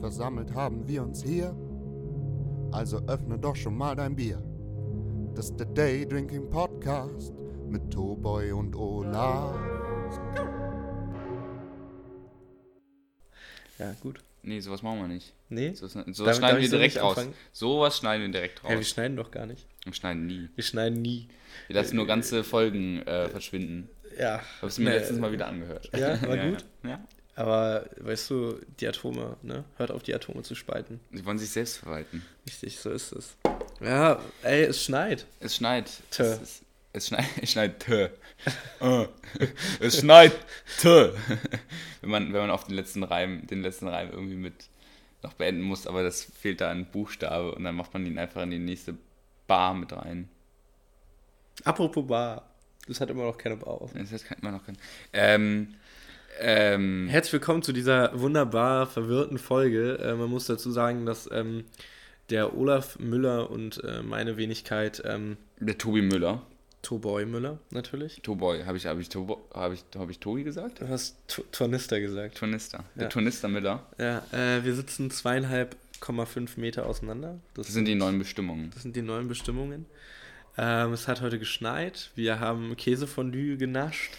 versammelt haben wir uns hier. Also öffne doch schon mal dein Bier. Das ist der Day Drinking Podcast mit Toboy und Olaf. Ja, gut. Nee, sowas machen wir nicht. Nee? So, sowas Darf- schneiden wir direkt raus. anfangen? Sowas schneiden wir direkt raus. Ja, wir schneiden doch gar nicht. wir schneiden nie. Wir schneiden nie. Wir lassen nur ganze Folgen äh, verschwinden. Ja. Hab's mir Nee, letztens mal wieder angehört. Ja, war gut? Ja. Aber weißt du, die Atome, ne? Hört auf, die Atome zu spalten. Sie wollen sich selbst verwalten. Richtig, so ist es. Ja, ey, es schneit. Es schneit. Tö. Es, ist, es schneit. Es schneit. Tö. Äh. es schneit. Tö. wenn, man, wenn man auf den letzten Reim, den letzten Reim irgendwie mit noch beenden muss, aber das fehlt da ein Buchstabe und dann macht man ihn einfach in die nächste Bar mit rein. Apropos Bar. Das hat immer noch keine Bar auf. Das kann man noch kennen. Ähm, ähm, Herzlich willkommen zu dieser wunderbar verwirrten Folge. Äh, man muss dazu sagen, dass ähm, der Olaf Müller und äh, meine Wenigkeit, ähm, der Tobi Müller. Toboy Müller natürlich. Toboy, habe ich, hab ich, Tobo, hab ich, hab ich Tobi gesagt? Du hast T- Tornister gesagt. Tornister. Der Ja. Tornister Müller. Ja, äh, wir sitzen zweieinhalb Komma fünf Meter auseinander. Das sind die neuen Bestimmungen. Das sind die neuen Bestimmungen. Ähm, es hat heute geschneit. Wir haben Käsefondue genascht.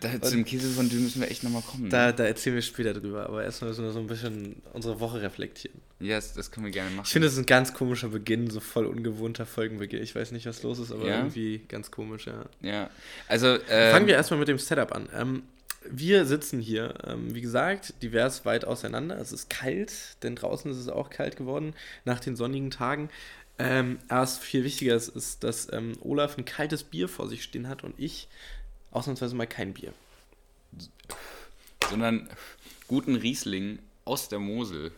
Da, zu dem Käse von Dü müssen wir echt nochmal kommen. Da, ne? da erzählen wir später drüber. Aber erstmal müssen wir so ein bisschen unsere Woche reflektieren. Ja, das, das können wir gerne machen. Ich finde, es ist ein ganz komischer Beginn, so voll ungewohnter Folgenbeginn. Ich weiß nicht, was los ist, aber Ja? irgendwie ganz komisch, ja. ja. Also, ähm, Fangen wir erstmal mit dem Setup an. Ähm, wir sitzen hier, ähm, wie gesagt, divers weit auseinander. Es ist kalt, denn draußen ist es auch kalt geworden nach den sonnigen Tagen. Ähm, aber was viel wichtiger ist, ist, dass ähm, Olaf ein kaltes Bier vor sich stehen hat und ich ausnahmsweise mal kein Bier. sondern guten Riesling aus der Mosel.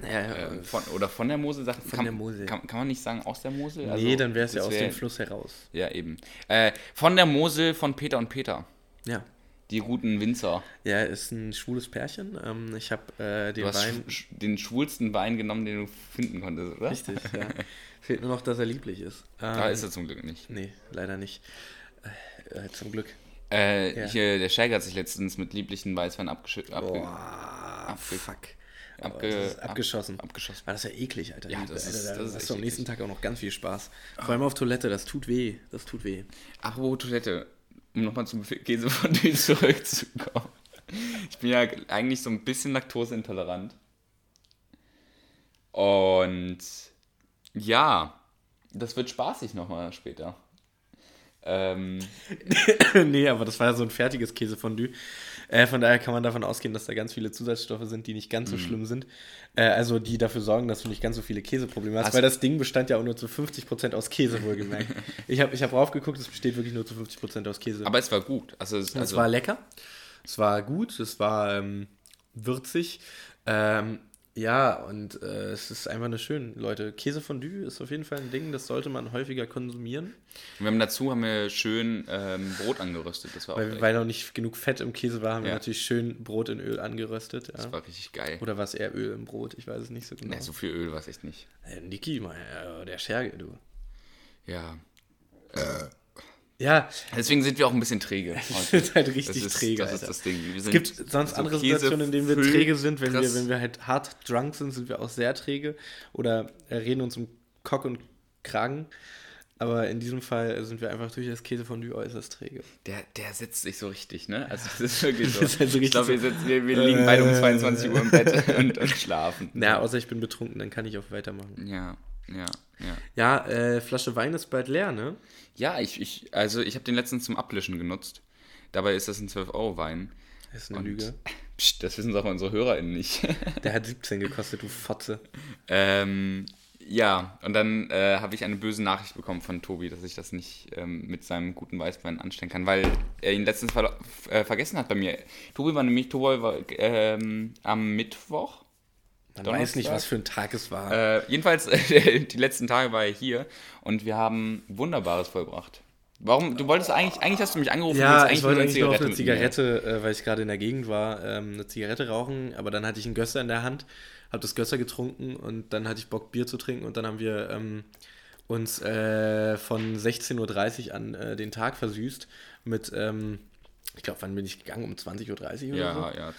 Naja, Äh, von, oder von der Mosel, sagt, Von kann, der Mosel. Kann, kann man nicht sagen aus der Mosel? nee, Also, dann wäre es ja aus wär- dem Fluss heraus. Ja, eben. Äh, von der Mosel von Peter und Peter. Ja. Die guten Winzer. Ja, ist ein schwules Pärchen. Ähm, ich habe äh, den Du hast Wein. sch- den schwulsten Wein genommen, den du finden konntest, oder? Richtig, ja. Fehlt nur noch, dass er lieblich ist. Da Ähm, ist er zum Glück nicht. Nee, leider nicht. Äh, äh, zum Glück. Äh, Ja. hier, der Schäger hat sich letztens mit lieblichen Weißwein abgeschü- abge Boah, abge- fuck. abge- ist abgeschossen. ab- abgeschossen. War das ja eklig, Alter. Ja, das Alter, ist- da das hast du am nächsten eklig. Tag auch noch ganz viel Spaß. Vor allem auf Toilette, das tut weh. Das tut weh. Apropos Toilette, um nochmal zum Käse von dir zurückzukommen. Ich bin ja eigentlich so ein bisschen laktoseintolerant. Und ja, das wird spaßig nochmal später. Ähm, nee, aber das war ja so ein fertiges Käsefondue. Äh, von daher kann man davon ausgehen, dass da ganz viele Zusatzstoffe sind, die nicht ganz so Mhm. schlimm sind. Äh, also die dafür sorgen, dass du nicht ganz so viele Käseprobleme hast. Hast- weil das Ding bestand ja auch nur zu 50% aus Käse, wohlgemerkt. ich habe ich hab raufgeguckt, es besteht wirklich nur zu 50% aus Käse. aber es war gut. Also, es, es also war lecker. Es war gut, es war ähm, würzig. Ähm, ja, und äh, es ist einfach eine schön, Leute. Käsefondue ist auf jeden Fall ein Ding, das sollte man häufiger konsumieren, wir haben dazu haben wir schön ähm, Brot angeröstet. Das war auch weil, lecker. weil noch nicht genug Fett im Käse war, haben wir Ja. natürlich schön Brot in Öl angeröstet. Ja. Das war richtig geil. Oder war es eher Öl im Brot? Ich weiß es nicht so genau. Nee, so viel Öl war es echt nicht. äh, Niki, mein, äh, der Scherge, du. Ja. Ja, Deswegen sind wir auch ein bisschen träge. das heute. ist halt richtig das ist, träge. Das ist das Ding. Wir Es sind gibt sonst so andere Käse- Situationen, in denen wir träge sind. Wenn wir, wenn wir halt hart drunk sind, sind wir auch sehr träge oder äh, reden uns um Kock und Kragen. Aber in diesem Fall sind wir einfach durch das Käsefondue äußerst träge. Der, der setzt sich so richtig, ne? Also das ist wirklich so. Ist halt so ich glaube, wir, sitzen- wir, wir liegen beide um Äh. 22 Uhr im Bett und, und schlafen. Na, außer ich bin betrunken, dann kann ich auch weitermachen. Ja, ja, ja. Ja, äh, Flasche Wein ist bald leer, ne? Ja, ich, ich also ich habe den letzten zum Ablischen genutzt. Dabei ist das ein 12-Euro-Wein. Das ist eine Und- Lüge. Psst, das wissen doch unsere HörerInnen nicht. Der hat 17 gekostet, du Fotze. ähm, ja, und dann äh, habe ich eine böse Nachricht bekommen von Tobi, dass ich das nicht ähm, mit seinem guten Weißwein anstellen kann, weil er ihn letztens ver äh, vergessen hat bei mir. Tobi war nämlich, Tobi war ähm, am Mittwoch. Man Donnerstag? weiß nicht, was für ein Tag es war. Äh, jedenfalls, die letzten Tage war er hier und wir haben Wunderbares vollbracht. Warum? Du wolltest eigentlich, eigentlich hast du mich angerufen, Ja, du ich wollte eigentlich nur auf eine. Zigarette, äh, weil ich gerade in der Gegend war, ähm, eine Zigarette rauchen, aber dann hatte ich einen Gösser in der Hand, habe das Gösser getrunken und dann hatte ich Bock, Bier zu trinken und dann haben wir ähm, uns äh, von 16.30 Uhr an äh, den Tag versüßt mit, ähm, ich glaube, wann bin ich gegangen? Um 20.30 Uhr oder so? Ja, ja,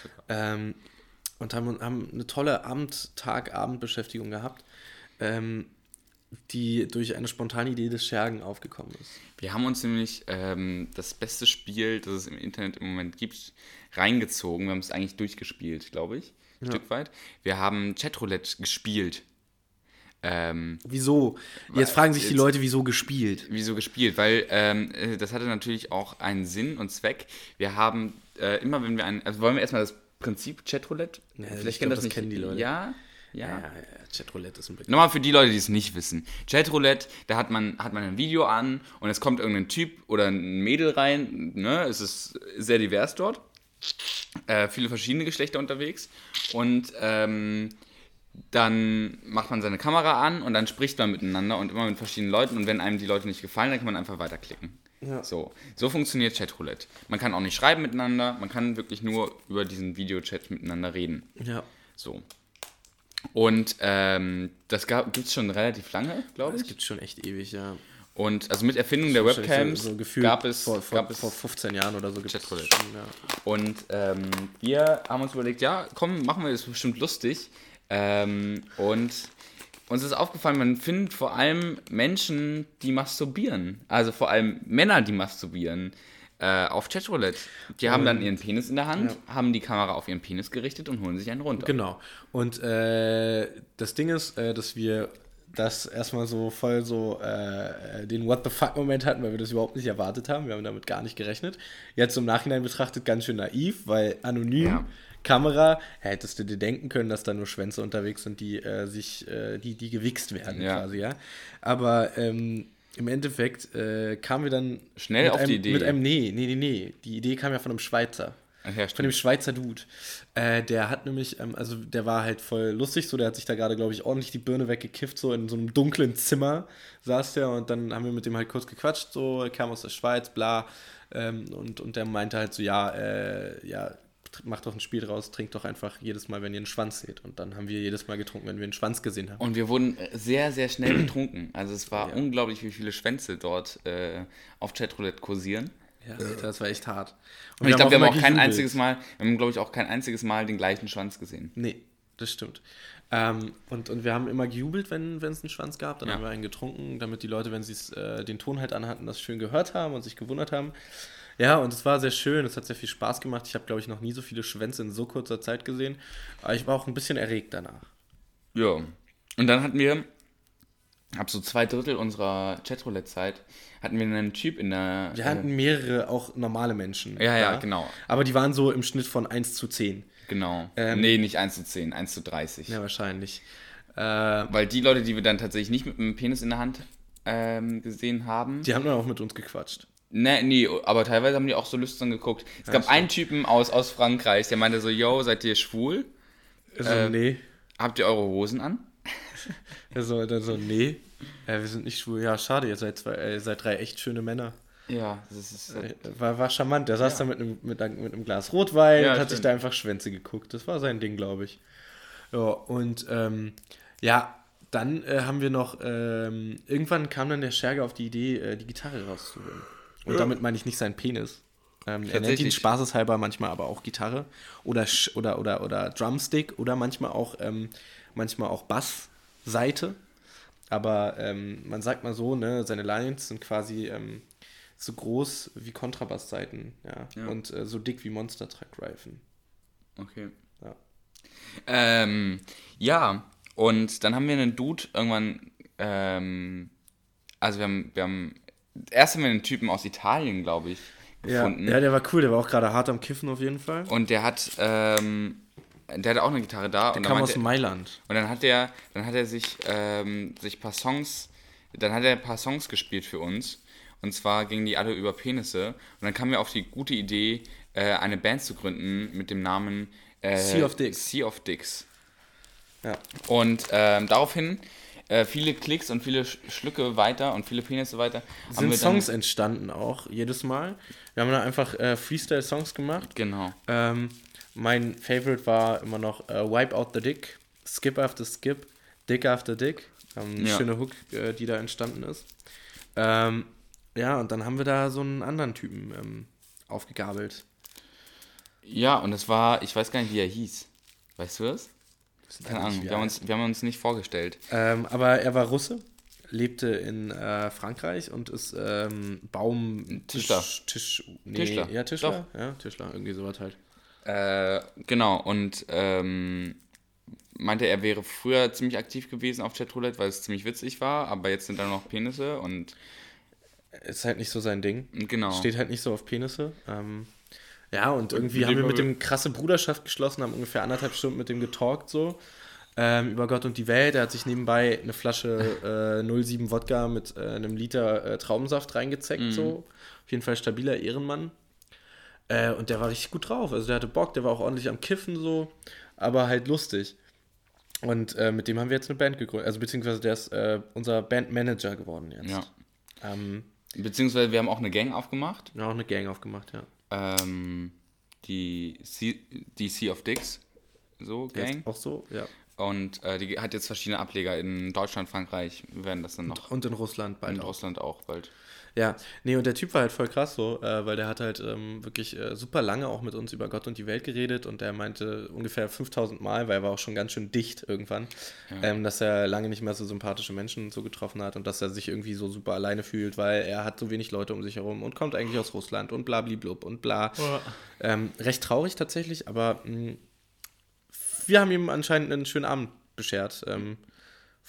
und haben, haben eine tolle Abend, Tag, Abendbeschäftigung gehabt, ähm, die durch eine spontane Idee des Schergen aufgekommen ist. Wir haben uns nämlich ähm, das beste Spiel, das es im Internet im Moment gibt, reingezogen. Wir haben es eigentlich durchgespielt, glaube ich, ein Ja. Stück weit. Wir haben Chatroulette gespielt. Ähm, Wieso? Jetzt fragen sich die jetzt- Leute, wieso gespielt? Wieso gespielt? Weil ähm, äh, das hatte natürlich auch einen Sinn und Zweck. Wir haben äh, immer, wenn wir ein, also wollen wir erstmal das Prinzip Chatroulette? Ja, ich glaub, das kennen die Leute. Ja, ja. Ja, ja, Chatroulette ist ein Begriff. Nochmal für die Leute, die es nicht wissen. Chatroulette, da hat man, hat man ein Video an und es kommt irgendein Typ oder ein Mädel rein. Ne? Es ist sehr divers dort. Äh, viele verschiedene Geschlechter unterwegs. Und ähm, dann macht man seine Kamera an und dann spricht man miteinander und immer mit verschiedenen Leuten. Und wenn einem die Leute nicht gefallen, dann kann man einfach weiterklicken. Ja. So, so funktioniert Chatroulette. Man kann auch nicht schreiben miteinander, man kann wirklich nur über diesen Videochat miteinander reden. Ja. So. Und ähm, das gibt es schon relativ lange, glaube Es ich. gibt schon echt ewig, ja. Und also mit Erfindung der Webcams so, so gab es, vor, vor, gab es vor 15 Jahren oder so es Chatroulette. schon, ja. Und ähm, wir haben uns überlegt, ja, komm, machen wir das bestimmt lustig. Ähm, und uns ist aufgefallen, man findet vor allem Menschen, die masturbieren. Also vor allem Männer, die masturbieren. Äh, auf Chatroulette. Die haben dann ihren Penis in der Hand, haben die Kamera auf ihren Penis gerichtet und holen sich einen runter. Genau. Und äh, das Ding ist, äh, dass wir das erstmal so voll so äh, den What the fuck-Moment hatten, weil wir das überhaupt nicht erwartet haben. Wir haben damit gar nicht gerechnet. Jetzt im Nachhinein betrachtet ganz schön naiv, weil anonym, Ja. Kamera, hättest du dir denken können, dass da nur Schwänze unterwegs sind, die äh, sich, äh, die, die gewichst werden Ja. quasi, ja. Aber ähm, im Endeffekt äh, kamen wir dann Schnell auf einem, die Idee. Mit einem, nee, nee, nee, nee. Die Idee kam ja von einem Schweizer. Ja, Von dem. Schweizer Dude. Äh, der hat nämlich, ähm, also der war halt voll lustig, so der hat sich da gerade, glaube ich, ordentlich die Birne weggekifft, so in so einem dunklen Zimmer saß der und dann haben wir mit dem halt kurz gequatscht, so, er kam aus der Schweiz, bla. Ähm, und, und der meinte halt so, ja, äh, ja, macht doch ein Spiel draus, trinkt doch einfach jedes Mal, wenn ihr einen Schwanz seht. Und dann haben wir jedes Mal getrunken, wenn wir einen Schwanz gesehen haben. Und wir wurden äh, sehr, sehr schnell betrunken. Also es war unglaublich, wie viele Schwänze dort äh, auf Chatroulette kursieren. Ja, Alter, das war echt hart. Und ich glaube, wir haben auch kein einziges Mal, wir haben, glaube ich, auch kein einziges Mal den gleichen Schwanz gesehen. Nee, das stimmt. Ähm, und, und wir haben immer gejubelt, wenn es einen Schwanz gab. Dann Ja. haben wir einen getrunken, damit die Leute, wenn sie äh, den Ton halt anhatten, das schön gehört haben und sich gewundert haben. Ja, und es war sehr schön. Es hat sehr viel Spaß gemacht. Ich habe, glaube ich, noch nie so viele Schwänze in so kurzer Zeit gesehen. Aber ich war auch ein bisschen erregt danach. Ja. Und dann hatten wir, ab so zwei Drittel unserer Chatroulette-Zeit, hatten wir einen Typ in der. Wir hatten mehrere auch normale Menschen. Ja, ja, da. genau. Aber die waren so im Schnitt von 1 zu 10. Genau. Ähm, nee, nicht 1 zu 10, 1 zu 30. Ja, wahrscheinlich. Äh, Weil die Leute, die wir dann tatsächlich nicht mit einem Penis in der Hand ähm, gesehen haben. die haben dann auch mit uns gequatscht. Nee, nee, aber teilweise haben die auch so lüstern geguckt. Es gab einen Typen aus, aus Frankreich, der meinte so, yo, seid ihr schwul? Also, Äh, nee. Habt ihr eure Hosen an? Also, dann so, nee. Äh, wir sind nicht schwul. Ja, schade, ihr seid, zwei, äh, ihr seid drei echt schöne Männer. Ja, das ist. Äh, War, war charmant. Der saß da mit einem, mit, einem, mit einem Glas Rotwein Ja, und hat sich stimmt. da einfach Schwänze geguckt. Das war sein Ding, glaube ich. Ja, und ähm, ja, dann äh, haben wir noch, ähm, irgendwann kam dann der Scherge auf die Idee, äh, die Gitarre rauszuholen. Und damit meine ich nicht seinen Penis. Ähm, er nennt ihn spaßeshalber manchmal aber auch Gitarre oder, oder, oder, oder Drumstick oder manchmal auch, ähm, manchmal auch Bassseite. Aber ähm, man sagt mal so, ne, seine Lines sind quasi ähm, so groß wie Kontrabassseiten, ja, Ja. und äh, so dick wie Monster Truck Reifen. Okay. Ja. Ähm, ja, und dann haben wir einen Dude irgendwann, ähm, also wir haben, wir haben, erst haben wir einen Typen aus Italien, glaube ich, Ja, gefunden. ja, der war cool, der war auch gerade hart am Kiffen auf jeden Fall. Und der hat, ähm, der hatte auch eine Gitarre da. Der und, kam aus meinte, Mailand. und dann hat er, dann hat er sich, ähm, sich ein paar Songs, dann hat er ein paar Songs gespielt für uns. Und zwar gingen die alle über Penisse. Und dann kam mir auf die gute Idee, äh, eine Band zu gründen mit dem Namen äh, Sea of Dicks. Sea of Dicks. Ja. Und ähm, daraufhin äh, viele Klicks und viele Sch Schlücke weiter und viele Penisse weiter. haben Sind Songs entstanden auch, jedes Mal. Wir haben da einfach äh, Freestyle-Songs gemacht. Genau. Ähm, mein Favorite war immer noch äh, Wipe Out the Dick, Skip After Skip, Dick After Dick. Ähm, eine Ja. schöne Hook, äh, die da entstanden ist. Ähm, ja, und dann haben wir da so einen anderen Typen ähm, aufgegabelt. Ja, und es war, ich weiß gar nicht, wie er hieß. Weißt du das? Keine Ahnung, wir haben, uns, wir haben uns nicht vorgestellt. Ähm, aber er war Russe, lebte in äh, Frankreich und ist ähm, Baum... Tischler. Tisch, Tisch, nee, Tischler. Ja, Tischler. Ja, Tischler, irgendwie sowas halt. Äh, genau, und ähm, meinte, er wäre früher ziemlich aktiv gewesen auf Chatroulette, weil es ziemlich witzig war, aber jetzt sind da noch Penisse und Ist halt nicht so sein Ding. genau. Steht halt nicht so auf Penisse. Ähm, ja, und irgendwie haben wir mit haben dem krasse Bruderschaft geschlossen, haben ungefähr anderthalb Stunden mit dem getalkt so. Ähm, über Gott und die Welt. Er hat sich nebenbei eine Flasche äh, 07 Wodka mit äh, einem Liter äh, Traubensaft reingezeckt, Mhm. so. Auf jeden Fall stabiler Ehrenmann. Äh, und der war richtig gut drauf. Also der hatte Bock, der war auch ordentlich am Kiffen so, aber halt lustig. Und äh, mit dem haben wir jetzt eine Band gegründet. Also beziehungsweise der ist äh, unser Bandmanager geworden jetzt. Ja. Ähm, Beziehungsweise wir haben auch eine Gang aufgemacht. ja, auch eine Gang aufgemacht, ja. Ähm, die, sea, die Sea of Dicks, so Gang. Jetzt auch so, ja. Und äh, die hat jetzt verschiedene Ableger in Deutschland, Frankreich. Werden das dann noch Und in Russland bald in auch. Russland auch bald. Ja, nee, und der Typ war halt voll krass so, äh, weil der hat halt ähm, wirklich äh, super lange auch mit uns über Gott und die Welt geredet und der meinte ungefähr 5000 Mal, weil er war auch schon ganz schön dicht irgendwann, ähm, dass er lange nicht mehr so sympathische Menschen so getroffen hat und dass er sich irgendwie so super alleine fühlt, weil er hat so wenig Leute um sich herum und kommt eigentlich aus Russland und blablablub und bla. Ähm, recht traurig tatsächlich, aber mh, wir haben ihm anscheinend einen schönen Abend beschert. Ähm,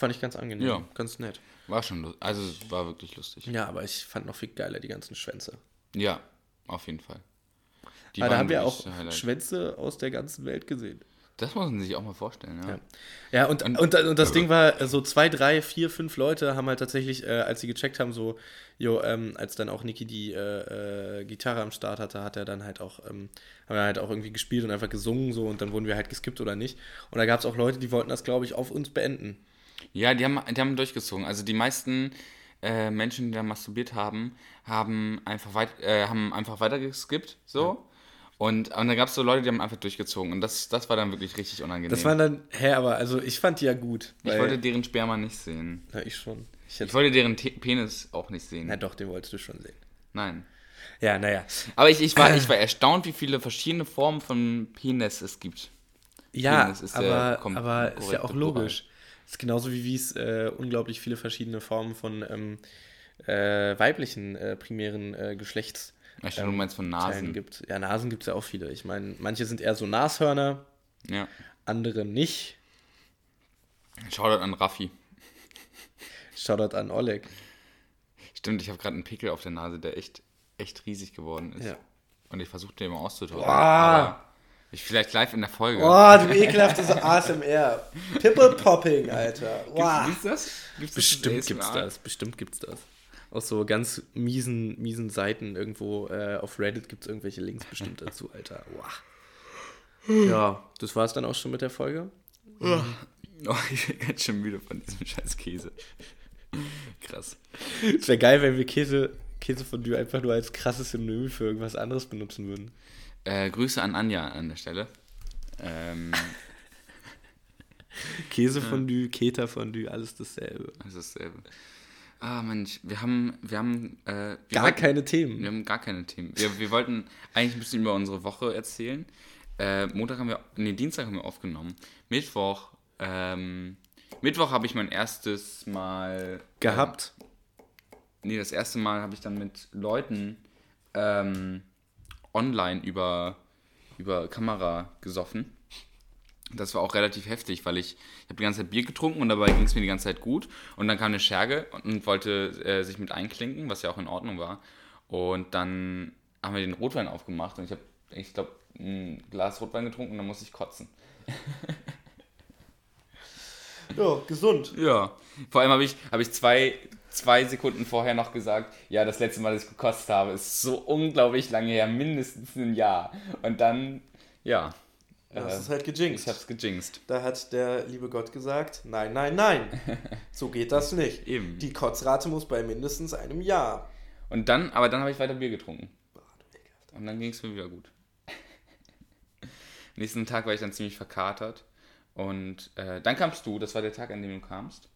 fand ich ganz angenehm, Ja. ganz nett. War schon, lu- also es war wirklich lustig. Ja, aber ich fand noch viel geiler die ganzen Schwänze. Ja, auf jeden Fall. Die Aber da haben wir auch Highlight. Schwänze aus der ganzen Welt gesehen. Das muss man sich auch mal vorstellen, ja. Ja, ja und, und, und, das Ding war, äh, so zwei, drei, vier, fünf Leute haben halt tatsächlich, äh, als sie gecheckt haben, so, jo, ähm, als dann auch Niki die äh, äh, Gitarre am Start hatte, hat er dann halt auch, ähm, haben wir halt auch irgendwie gespielt und einfach gesungen so und dann wurden wir halt geskippt oder nicht. Und da gab es auch Leute, die wollten das, glaube ich, auf uns beenden. Ja, die haben, die haben durchgezogen. Also die meisten äh, Menschen, die da masturbiert haben, haben einfach, weit, äh, haben einfach weiter geskippt, so. Und, und dann gab es so Leute, die haben einfach durchgezogen. Und das, das war dann wirklich richtig unangenehm. Das waren dann, hä, aber also ich fand die ja gut. ich wollte deren Sperma nicht sehen. ja, ich schon. Ich Ich wollte deren Te Penis auch nicht sehen. na doch, den wolltest du schon sehen. Nein. Ja, naja. Aber ich, ich, war, ich war erstaunt, wie viele verschiedene Formen von Penis es gibt. Ja, Penis ist aber, aber ist ja auch korrekte logisch. Ist genauso wie es äh, unglaublich viele verschiedene Formen von ähm, äh, weiblichen äh, primären äh, Geschlechts Ich dachte, du meinst von Nasen. Teilen gibt. Ja, Nasen gibt es ja auch viele. Ich meine, manche sind eher so Nashörner, Ja. andere nicht. Shoutout an Raffi. Shoutout an Oleg. Stimmt, ich habe gerade einen Pickel auf der Nase, der echt, echt riesig geworden ist. Ja. Und ich versuche den mal auszutauschen. Boah. Ich vielleicht live in der Folge. Oh, du ekelhaftes ASMR. Pimple Popping, Alter. Wow. Gibt's das? Gibt's das Bestimmt ASMR? gibt's das, bestimmt gibt's das. Aus so ganz miesen, miesen Seiten irgendwo äh, auf Reddit gibt's irgendwelche Links bestimmt dazu, Alter. Wow. Ja, das war's dann auch schon mit der Folge. Oh, ich bin jetzt schon müde von diesem scheiß Käse. Krass. Es wäre geil, wenn wir Käse, Käsefondue einfach nur als krasses Synonym für irgendwas anderes benutzen würden. Äh, Grüße an Anja an der Stelle. Ähm, Käsefondue, Keterfondue, alles dasselbe. das ist dasselbe. Ah, Mensch, wir haben, wir haben, äh, wir Gar wollten- keine Wir Themen. haben gar keine Themen. Wir, wir wollten eigentlich ein bisschen über unsere Woche erzählen. Äh, Montag haben wir, nee, Dienstag haben wir aufgenommen. Mittwoch, ähm, Mittwoch habe ich mein erstes Mal Gehabt. nee, das erste Mal habe ich dann mit Leuten ähm, online über, über Kamera gesoffen. Das war auch relativ heftig, weil ich, ich habe die ganze Zeit Bier getrunken und dabei ging es mir die ganze Zeit gut. Und dann kam eine Scherge und, wollte äh, sich mit einklinken, was ja auch in Ordnung war. Und dann haben wir den Rotwein aufgemacht und ich habe, ich glaube, ein Glas Rotwein getrunken und dann musste ich kotzen. Ja, gesund. Ja. Vor allem habe ich, habe ich zwei, zwei Sekunden vorher noch gesagt, ja, das letzte Mal, dass ich gekostet habe, ist so unglaublich lange her, mindestens ein Jahr. Und dann, ja. Das äh, ist halt gejinxt. ich hab's gejinxt. Da hat der liebe Gott gesagt, nein, nein, nein. So geht das nicht. Eben. Die Kotzrate muss bei mindestens einem Jahr. Und dann, aber dann habe ich weiter Bier getrunken. Und dann ging es mir wieder gut. Nächsten Tag war ich dann ziemlich verkatert. Und äh, dann kamst du, das war der Tag, an dem du kamst.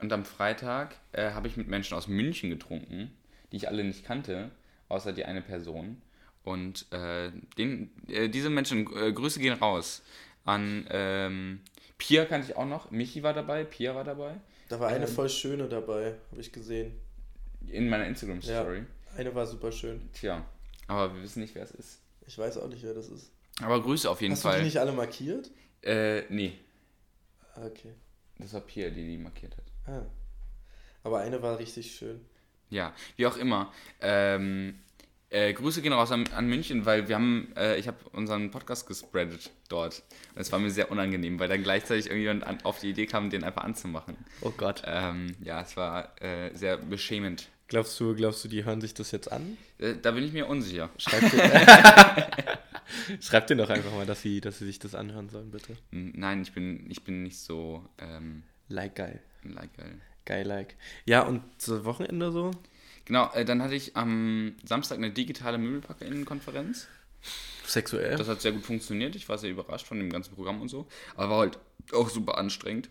Und am Freitag äh, habe ich mit Menschen aus München getrunken, die ich alle nicht kannte, außer die eine Person. Und äh, den, äh, diese Menschen, äh, Grüße gehen raus an ähm, Pia kannte ich auch noch. Michi war dabei, Pia war dabei. Da war eine Ähm. voll schöne dabei, habe ich gesehen. In meiner Instagram-Story. Eine war super schön. Tja, aber wir wissen nicht, wer es ist. Ich weiß auch nicht, wer das ist. Aber Grüße auf jeden Hast du Fall. die nicht alle markiert? Äh, nee. Ah, Okay. Das war Pia, die die markiert hat. Ah. Aber eine war richtig schön. Ja, wie auch immer. Ähm, äh, Grüße gehen raus an, an München, weil wir haben, äh, ich habe unseren Podcast gespreadet dort. Und es war mir sehr unangenehm, weil dann gleichzeitig irgendjemand an, auf die Idee kam, den einfach anzumachen. Oh Gott. Ähm, ja, es war äh, sehr beschämend. Glaubst du, glaubst du, die hören sich das jetzt an? Äh, da bin ich mir unsicher. Schreib dir, Schreib dir doch einfach mal, dass sie, dass sie sich das anhören sollen, bitte. Nein, ich bin, ich bin nicht so ähm, Like geil. Like, geil. Geil, like. Ja, und so Wochenende so? Genau, äh, dann hatte ich am Samstag eine digitale MöbelpackerInnen-Konferenz. Sexuell? Das hat sehr gut funktioniert. Ich war sehr überrascht von dem ganzen Programm und so. Aber war halt auch super anstrengend.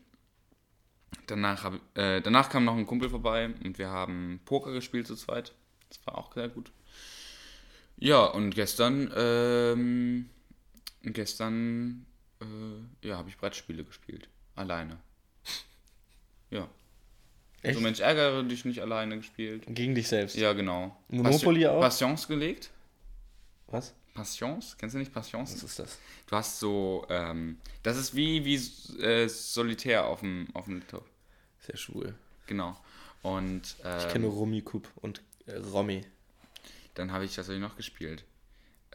Danach, hab, äh, danach kam noch ein Kumpel vorbei und wir haben Poker gespielt zu zweit. Das war auch sehr gut. Ja, und gestern, ähm, gestern, äh, ja, habe ich Brettspiele gespielt. Alleine. Ja. Echt? So Mensch, ärgere dich nicht alleine gespielt. Gegen dich selbst. Ja, genau. Monopoly Passion- auch? Passions gelegt? Was? Passions? Kennst du nicht Passions? Was ist das? Du hast so, ähm, das ist wie, wie äh, Solitär auf dem, auf dem Laptop. Sehr schwul. Genau. Und ähm, Ich kenne Rummikub und äh, Romy. dann habe ich, was habe ich noch gespielt?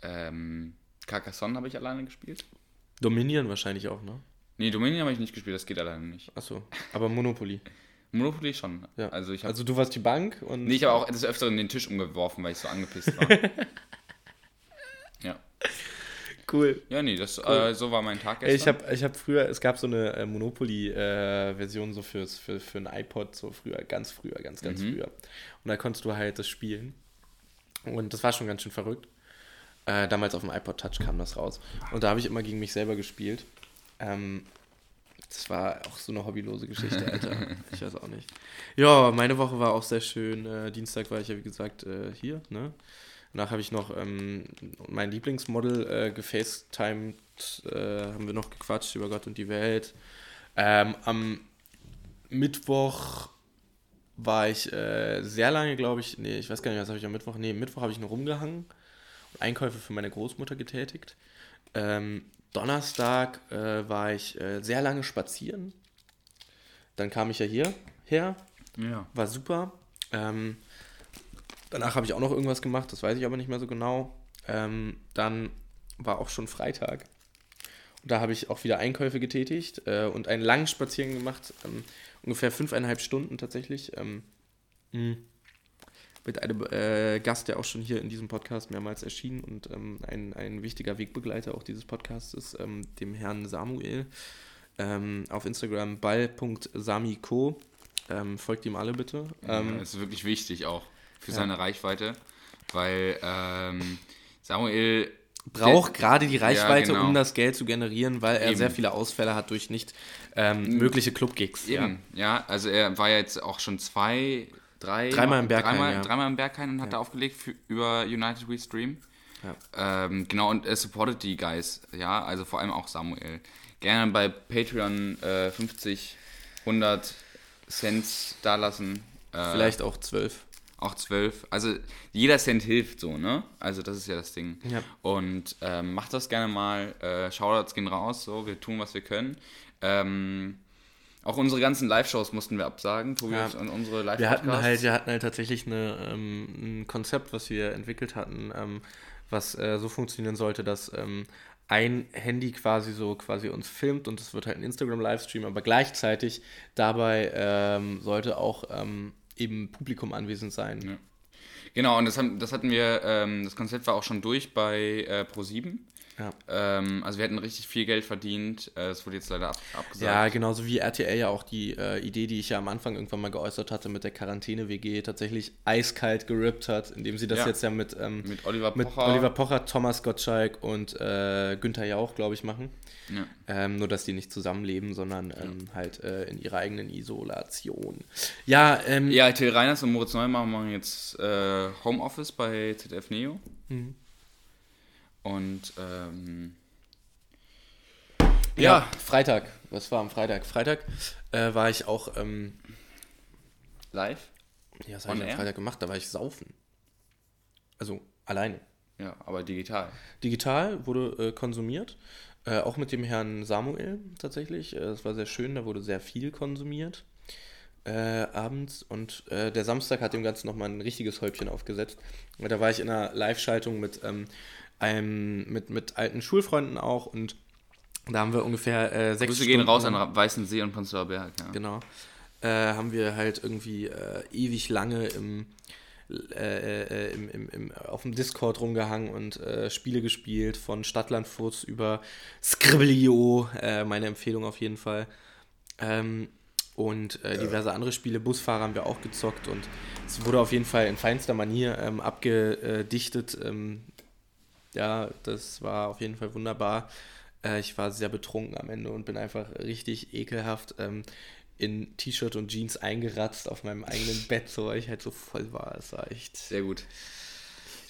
Ähm, Carcassonne habe ich alleine gespielt. Dominion wahrscheinlich auch, ne? Nee, Dominion habe ich nicht gespielt, das geht alleine nicht. Achso. Aber Monopoly. Monopoly schon. Ja. Also ich Also du warst die Bank und. nee, ich habe auch des Öfteren den Tisch umgeworfen, weil ich so angepisst war. ja. Cool. Ja, nee, das, äh, so war mein Tag gestern. Ich habe ich hab früher, es gab so eine äh, Monopoly-Version so fürs, für, für ein iPod, so früher, ganz früher, ganz, ganz Mhm. früher. Und da konntest du halt das spielen. Und das war schon ganz schön verrückt. Äh, damals auf dem iPod Touch kam das raus. Und da habe ich immer gegen mich selber gespielt. Ähm, das war auch so eine hobbylose Geschichte, Alter. ich weiß auch nicht. Ja, meine Woche war auch sehr schön. Äh, Dienstag war ich ja, wie gesagt, äh, hier, ne? Danach habe ich noch ähm, mein Lieblingsmodel äh, gefacetimed, äh, haben wir noch gequatscht über Gott und die Welt. Ähm, am Mittwoch war ich äh, sehr lange, glaube ich, nee, ich weiß gar nicht, was habe ich am Mittwoch, nee, am Mittwoch habe ich nur rumgehangen und Einkäufe für meine Großmutter getätigt. Ähm, Donnerstag äh, war ich äh, sehr lange spazieren. Dann kam ich ja hier her, ja. war super. Ähm, danach habe ich auch noch irgendwas gemacht, das weiß ich aber nicht mehr so genau. Ähm, dann war auch schon Freitag. Und da habe ich auch wieder Einkäufe getätigt äh, und einen langen Spaziergang gemacht, ähm, ungefähr fünfeinhalb Stunden tatsächlich. Ähm, mh, mit einem äh, Gast, der auch schon hier in diesem Podcast mehrmals erschien und ähm, ein, ein wichtiger Wegbegleiter auch dieses Podcasts ist, ähm, dem Herrn Samuel. Ähm, auf Instagram ball.samiko. Ähm, folgt ihm alle bitte. Ähm, das ist wirklich wichtig auch für Ja. seine Reichweite, weil Samuel braucht gerade die Reichweite, genau. um das Geld zu generieren, weil er Eben. sehr viele Ausfälle hat durch nicht ähm, mögliche Club-Gigs. Ja. Ja. also er war ja jetzt auch schon zwei, drei, Dreimal im Berghain, dreimal, ja. dreimal im Berghain und hat da aufgelegt für, über United We Stream. Ja. Ähm, genau, und er supportet die Guys, ja, also vor allem auch Samuel. Gerne bei Patreon äh, 50, 100 Cent dalassen. Äh, Vielleicht auch zwölf. auch 12. Also jeder Cent hilft so, ne? Also das ist ja das Ding. Ja. Und ähm, macht das gerne mal. Äh, Shoutouts gehen raus, so, wir tun, was wir können. Ähm, auch unsere ganzen Live-Shows mussten wir absagen, Tobias, Ja. und unsere live Wir hatten halt, wir hatten halt tatsächlich eine, ähm, ein Konzept, was wir entwickelt hatten, ähm, was äh, so funktionieren sollte, dass ähm, ein Handy quasi so quasi uns filmt und es wird halt ein Instagram-Livestream, aber gleichzeitig dabei ähm, sollte auch ähm, eben Publikum anwesend sein. Ja. Genau, und das, haben, das hatten wir, ähm, das Konzept war auch schon durch bei äh, Pro7. Ja. Ähm, also wir hätten richtig viel Geld verdient. Äh, das wurde jetzt leider ab, abgesagt. Ja, genauso wie RTL ja auch die äh, Idee, die ich ja am Anfang irgendwann mal geäußert hatte mit der Quarantäne-WG, tatsächlich eiskalt gerippt hat, indem sie das Ja. jetzt ja mit, ähm, Mit Oliver mit Pocher. Oliver Pocher, Thomas Gottschalk und äh, Günther Jauch, glaube ich, machen. Ja. Ähm, nur, dass die nicht zusammenleben, sondern ähm, halt äh, in ihrer eigenen Isolation. Ja, ähm, Ja, Till Reiners und Moritz Neumann machen jetzt äh, Homeoffice bei ZDF Neo. Mhm. Und ähm, Ja, Freitag. Was war am Freitag? Freitag äh, war ich auch, ähm, Live? ja, was habe ich am? Freitag gemacht? Da war ich saufen. Also alleine. Ja, aber digital. Digital wurde äh, konsumiert, äh, auch mit dem Herrn Samuel tatsächlich. Äh, Es war sehr schön, da wurde sehr viel konsumiert äh, abends und äh, der Samstag hat dem Ganzen nochmal ein richtiges Häubchen aufgesetzt. Da war ich in einer Live-Schaltung mit, ähm, einem, mit, mit alten Schulfreunden auch und da haben wir ungefähr äh, sechs Grüße gehen Stunden raus lang- an Weißensee und Prenzlauer Berg. Ja. Genau. Äh, haben wir halt irgendwie äh, ewig lange im, äh, äh, im, im, im, auf dem Discord rumgehangen und äh, Spiele gespielt, von Stadtlandfurz über Scribblio, äh, meine Empfehlung auf jeden Fall. Ähm, und äh, diverse andere Spiele. Busfahrer haben wir auch gezockt und es wurde auf jeden Fall in feinster Manier ähm, abgedichtet. Ähm, ja, das war auf jeden Fall wunderbar. Äh, ich war sehr betrunken am Ende und bin einfach richtig ekelhaft ähm, in T-Shirt und Jeans eingeratzt auf meinem eigenen Bett, so weil ich halt so voll war. Es war echt. Sehr gut.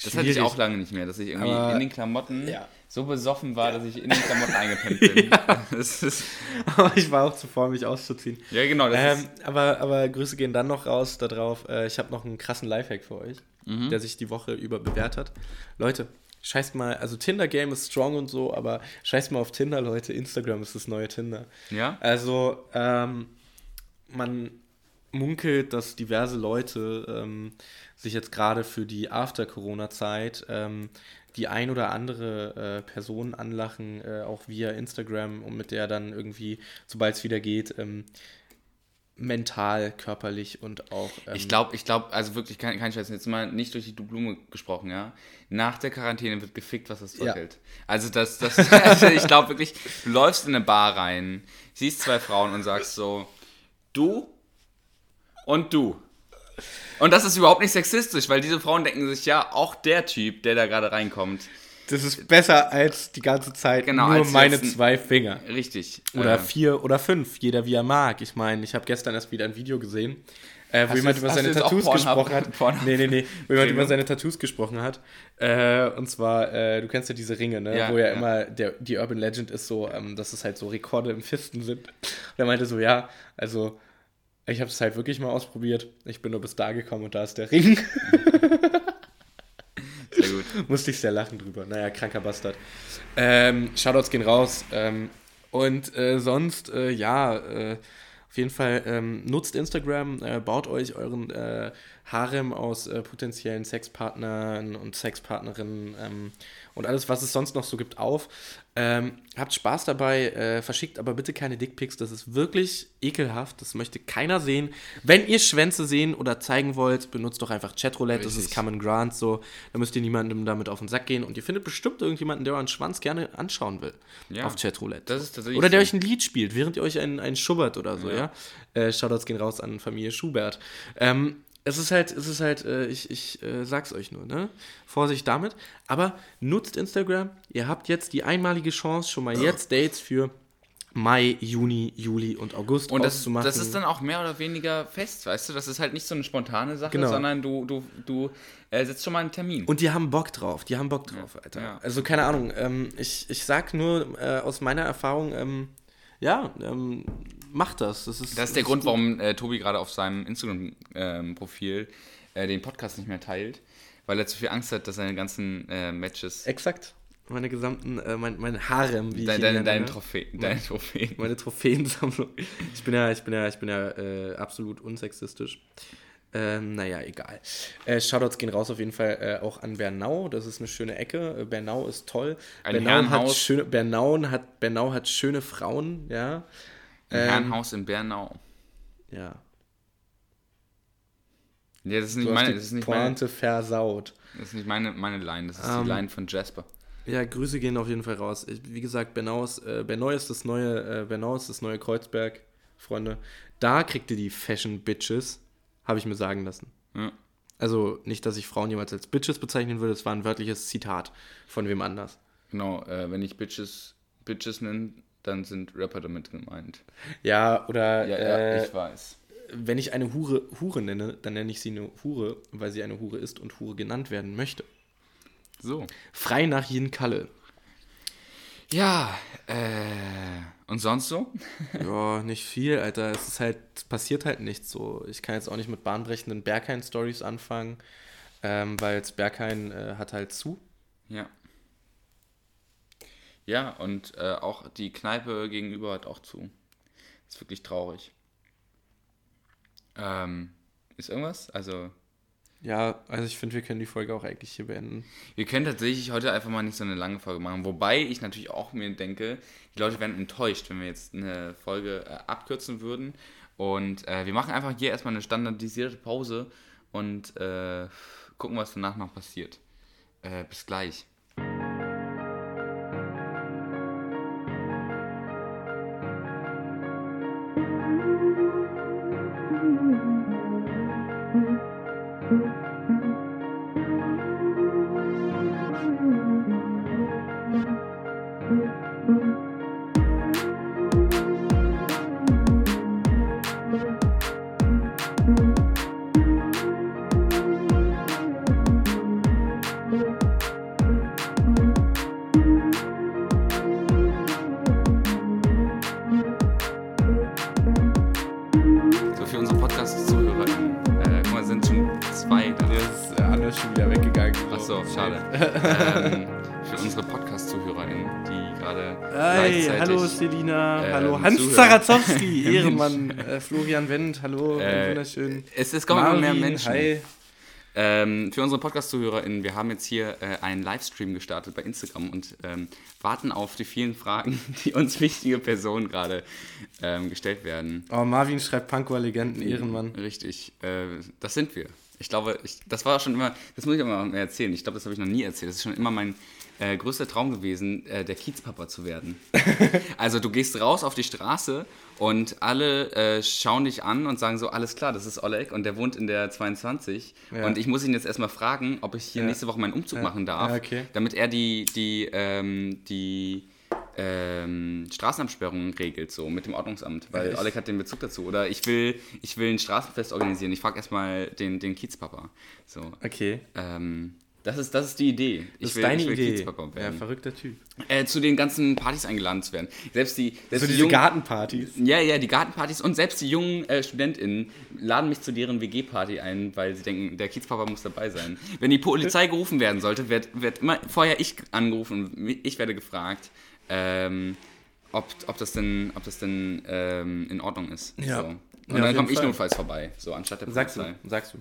Das hatte ich schwierig. auch lange nicht mehr, dass ich irgendwie Aber- in den Klamotten Ja. so besoffen war, dass ich in den Klamotten eingepennt bin. Ist, Aber ich war auch zuvor, mich auszuziehen. ja, genau. Das Ähm, aber, aber Grüße gehen dann noch raus darauf. Äh, ich habe noch einen krassen Lifehack für euch, Mhm. der sich die Woche über bewährt hat. Leute, scheißt mal, also Tinder-Game ist strong und so, aber scheißt mal auf Tinder, Leute. Instagram ist das neue Tinder. ja? Also, ähm, man munkelt, dass diverse Leute ähm, sich jetzt gerade für die After-Corona-Zeit ähm, die ein oder andere äh, Person anlachen, äh, auch via Instagram und mit der dann irgendwie, sobald es wieder geht, ähm, mental, körperlich und auch. Ähm, Ich glaube, ich glaube, also wirklich kein, kein Scheiß, jetzt mal nicht durch die Blume gesprochen, ja. Nach der Quarantäne wird gefickt, was das Zeug Ja. Also das, das, also ich glaube wirklich, du läufst in eine Bar rein, siehst zwei Frauen und sagst so, du und du. Und das ist überhaupt nicht sexistisch, weil diese Frauen denken sich, ja, auch der Typ, der da gerade reinkommt, das ist besser als die ganze Zeit Genau, nur meine zwei Finger. richtig. Oder äh, vier oder fünf, jeder wie er mag. Ich meine, ich habe gestern erst wieder ein Video gesehen, äh, wo jemand jetzt- über seine Tattoos gesprochen hat. Pornhub- Nee, nee, nee, wo jemand über seine Tattoos gesprochen hat. Äh, und zwar, äh, du kennst ja diese Ringe, ne? Ja, wo ja, ja. immer der, die Urban Legend ist so, ähm, dass es halt so Rekorde im Fisten sind. Und er meinte so, ja, also ich habe es halt wirklich mal ausprobiert. Ich bin nur bis da gekommen und da ist der Ring. sehr gut. Musste ich sehr lachen drüber. Naja, kranker Bastard. Ähm, Shoutouts gehen raus. Ähm, und äh, sonst, äh, ja, äh, auf jeden Fall ähm, nutzt Instagram, äh, baut euch euren äh, Harem aus äh, potenziellen Sexpartnern und Sexpartnerinnen ähm, und alles, was es sonst noch so gibt, auf. Ähm, habt Spaß dabei, äh, verschickt aber bitte keine Dickpics, das ist wirklich ekelhaft, das möchte keiner sehen. Wenn ihr Schwänze sehen oder zeigen wollt, benutzt doch einfach Chatroulette, das ist Richtig. Common Grant, so, da müsst ihr niemandem damit auf den Sack gehen und ihr findet bestimmt irgendjemanden, der euren Schwanz gerne anschauen will Ja, auf Chatroulette. Oder der so. euch ein Lied spielt, während ihr euch einen, einen schubbert oder so, ja. Äh, Shoutouts gehen raus an Familie Schubert. Ähm, es ist halt, es ist halt, äh, ich, ich äh, sag's euch nur, ne? Vorsicht damit. Aber nutzt Instagram. Ihr habt jetzt die einmalige Chance, schon mal jetzt Dates für Mai, Juni, Juli und August Und das, das ist dann auch mehr oder weniger fest, weißt du? Das ist halt nicht so eine spontane Sache, Genau. sondern du, du, du äh, setzt schon mal einen Termin. Und die haben Bock drauf, die haben Bock drauf, Alter. ja. Also keine Ahnung, ähm, ich, ich sag nur äh, aus meiner Erfahrung, ähm, ja, ähm, macht das. Das ist, das ist der Grund, warum äh, Tobi gerade auf seinem Instagram-Profil äh, den Podcast nicht mehr teilt, weil er zu viel Angst hat, dass seine ganzen äh, Matches, Exakt. Meine gesamten, äh, mein, mein Harem, wie ich deine, deine, ne? Trophäen, deine Trophäen. meine Trophäensammlung. Ich bin ja, ich bin ja, ich bin ja äh, absolut unsexistisch. Ähm, naja, egal. Äh, Shoutouts gehen raus auf jeden Fall äh, auch an Bernau. Das ist eine schöne Ecke. Äh, Bernau ist toll. Ein Bernau hat, schöne, Bernau, hat, Bernau hat schöne Frauen, ja. Ein Ähm, Herrenhaus in Bernau. Ja. Ja, das ist nicht meine, das ist nicht meine, Pointe versaut. das ist nicht meine, meine Line, das ist Ähm, die Line von Jasper. Ja, Grüße gehen auf jeden Fall raus. Ich, wie gesagt, Bernau ist, äh, Bernau ist das neue, äh, Bernau ist das neue Kreuzberg, Freunde. Da kriegt ihr die Fashion Bitches, habe ich mir sagen lassen. Ja. Also nicht, dass ich Frauen jemals als Bitches bezeichnen würde, es war ein wörtliches Zitat von wem anders. Genau, äh, wenn ich Bitches, Bitches nenne, dann sind Rapper damit gemeint. Ja, oder Ja, äh, ja, ich weiß. wenn ich eine Hure Hure nenne, dann nenne ich sie eine Hure, weil sie eine Hure ist und Hure genannt werden möchte. So. Frei nach Yin Kalle. Ja, äh, und sonst so? Ja, nicht viel, Alter. Es ist halt, es passiert halt nichts so. Ich kann jetzt auch nicht mit bahnbrechenden Berghain-Stories anfangen, ähm, weil Berghain äh, hat halt zu. Ja. Ja, und äh, auch die Kneipe gegenüber hat auch zu. Ist wirklich traurig. Ähm, ist irgendwas? Also, Ja, also ich finde, wir können die Folge auch eigentlich hier beenden. wir können tatsächlich heute einfach mal nicht so eine lange Folge machen. Wobei ich natürlich auch mir denke, die Leute wären enttäuscht, wenn wir jetzt eine Folge äh, abkürzen würden. Und äh, wir machen einfach hier erstmal eine standardisierte Pause und äh, gucken, was danach noch passiert. Äh, bis gleich. Wieder weggegangen. Achso, schade. ähm, für unsere Podcast-ZuhörerInnen, die gerade Hey, hallo Selina, ähm, hallo Hans zuhören. Zarazowski, Ehrenmann, äh, Florian Wendt, hallo, Äh, wunderschön. Es, es kommen immer mehr Menschen. Hi. Ähm, für unsere Podcast-ZuhörerInnen, wir haben jetzt hier äh, einen Livestream gestartet bei Instagram und ähm, warten auf die vielen Fragen, die uns wichtige Personen gerade ähm, gestellt werden. Oh, Marvin schreibt Pankow Legenden, Ehrenmann. Richtig, äh, das sind wir. Ich glaube, ich, das war schon immer, das muss ich immer mehr erzählen. Ich glaube, das habe ich noch nie erzählt. Das ist schon immer mein äh, größter Traum gewesen, äh, der Kiezpapa zu werden. also du gehst raus auf die Straße und alle äh, schauen dich an und sagen so, alles klar, das ist Oleg und der wohnt in der 22 Ja. und ich muss ihn jetzt erstmal fragen, ob ich hier Ja. nächste Woche meinen Umzug Ja. machen darf, okay. damit er die, die, ähm, die ähm, Straßenabsperrungen regelt, so mit dem Ordnungsamt, weil ich- Oleg hat den Bezug dazu. Oder ich will, ich will ein Straßenfest organisieren. Ich frage erstmal den, den Kiezpapa. So, Okay, ähm, das, ist, das ist die Idee. Ich das ist will, deine ich will Idee. Kiezpapa Ja, werden. verrückter Typ. äh, zu den ganzen Partys eingeladen zu werden. Selbst die, selbst So die diese jungen, Gartenpartys. ja, ja, die Gartenpartys und selbst die jungen äh, StudentInnen laden mich zu deren WG-Party ein, weil sie denken, der Kiezpapa muss dabei sein. Wenn die Polizei gerufen werden sollte, wird, wird immer vorher ich angerufen und ich werde gefragt, ähm, ob, ob das denn, ob das denn ähm, in Ordnung ist. Ja. So. Und Ja, dann komme ich Fall. notfalls vorbei, so anstatt der Sagst Polizei. du, sagst du.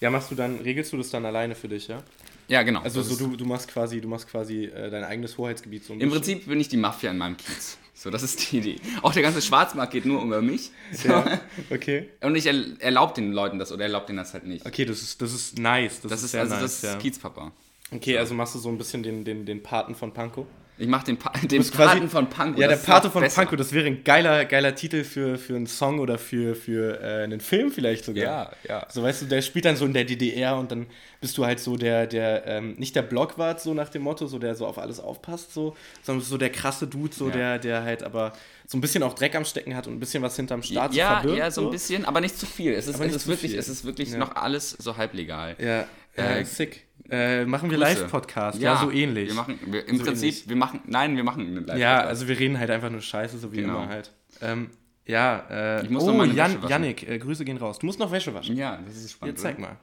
Ja, machst du dann, regelst du das dann alleine für dich, ja? Ja, genau. Also so du, du machst quasi, du machst quasi äh, dein eigenes Hoheitsgebiet so Im bisschen. Prinzip bin ich die Mafia in meinem Kiez. So, das ist die Idee. Auch der ganze Schwarzmarkt geht nur über mich. So. Ja, okay. Und ich erl- erlaube den Leuten das oder erlaube denen das halt nicht. Okay, das ist, das ist nice. Das, Das ist ist, also nice, das ist ja. Kiezpapa. Okay, also machst du so ein bisschen den, den, den Paten von Pankow? Ich mache den, pa den Paten von Pankow. Ja, der Pate von besser. Pankow, das wäre ein geiler, geiler Titel für, für einen Song oder für, für äh, einen Film vielleicht sogar. Ja, ja. So, weißt du, der spielt dann so in der DDR und dann bist du halt so der, der, ähm, nicht der Blockwart, so nach dem Motto, so der so auf alles aufpasst, so, sondern so der krasse Dude, so Ja. der, der halt aber so ein bisschen auch Dreck am Stecken hat und ein bisschen was hinterm Staat Ja, verbirgt. ja, so ein bisschen, aber nicht zu viel. Es ist, es ist wirklich, viel. es ist wirklich Ja. noch alles so halblegal. Ja, ja Äh, sick. Äh, machen wir. Live-Podcast, ja, so ähnlich. Wir machen, wir, Im So Prinzip, ähnlich. wir machen, nein, wir machen einen live Ja, also wir reden halt einfach nur Scheiße, so wie Genau. immer halt. Ähm, ja, äh, Ich muss noch oh, meine Jan. Yannick, äh, Grüße gehen raus. Du musst noch Wäsche waschen. Ja, das ist spannend. Jetzt zeig mal.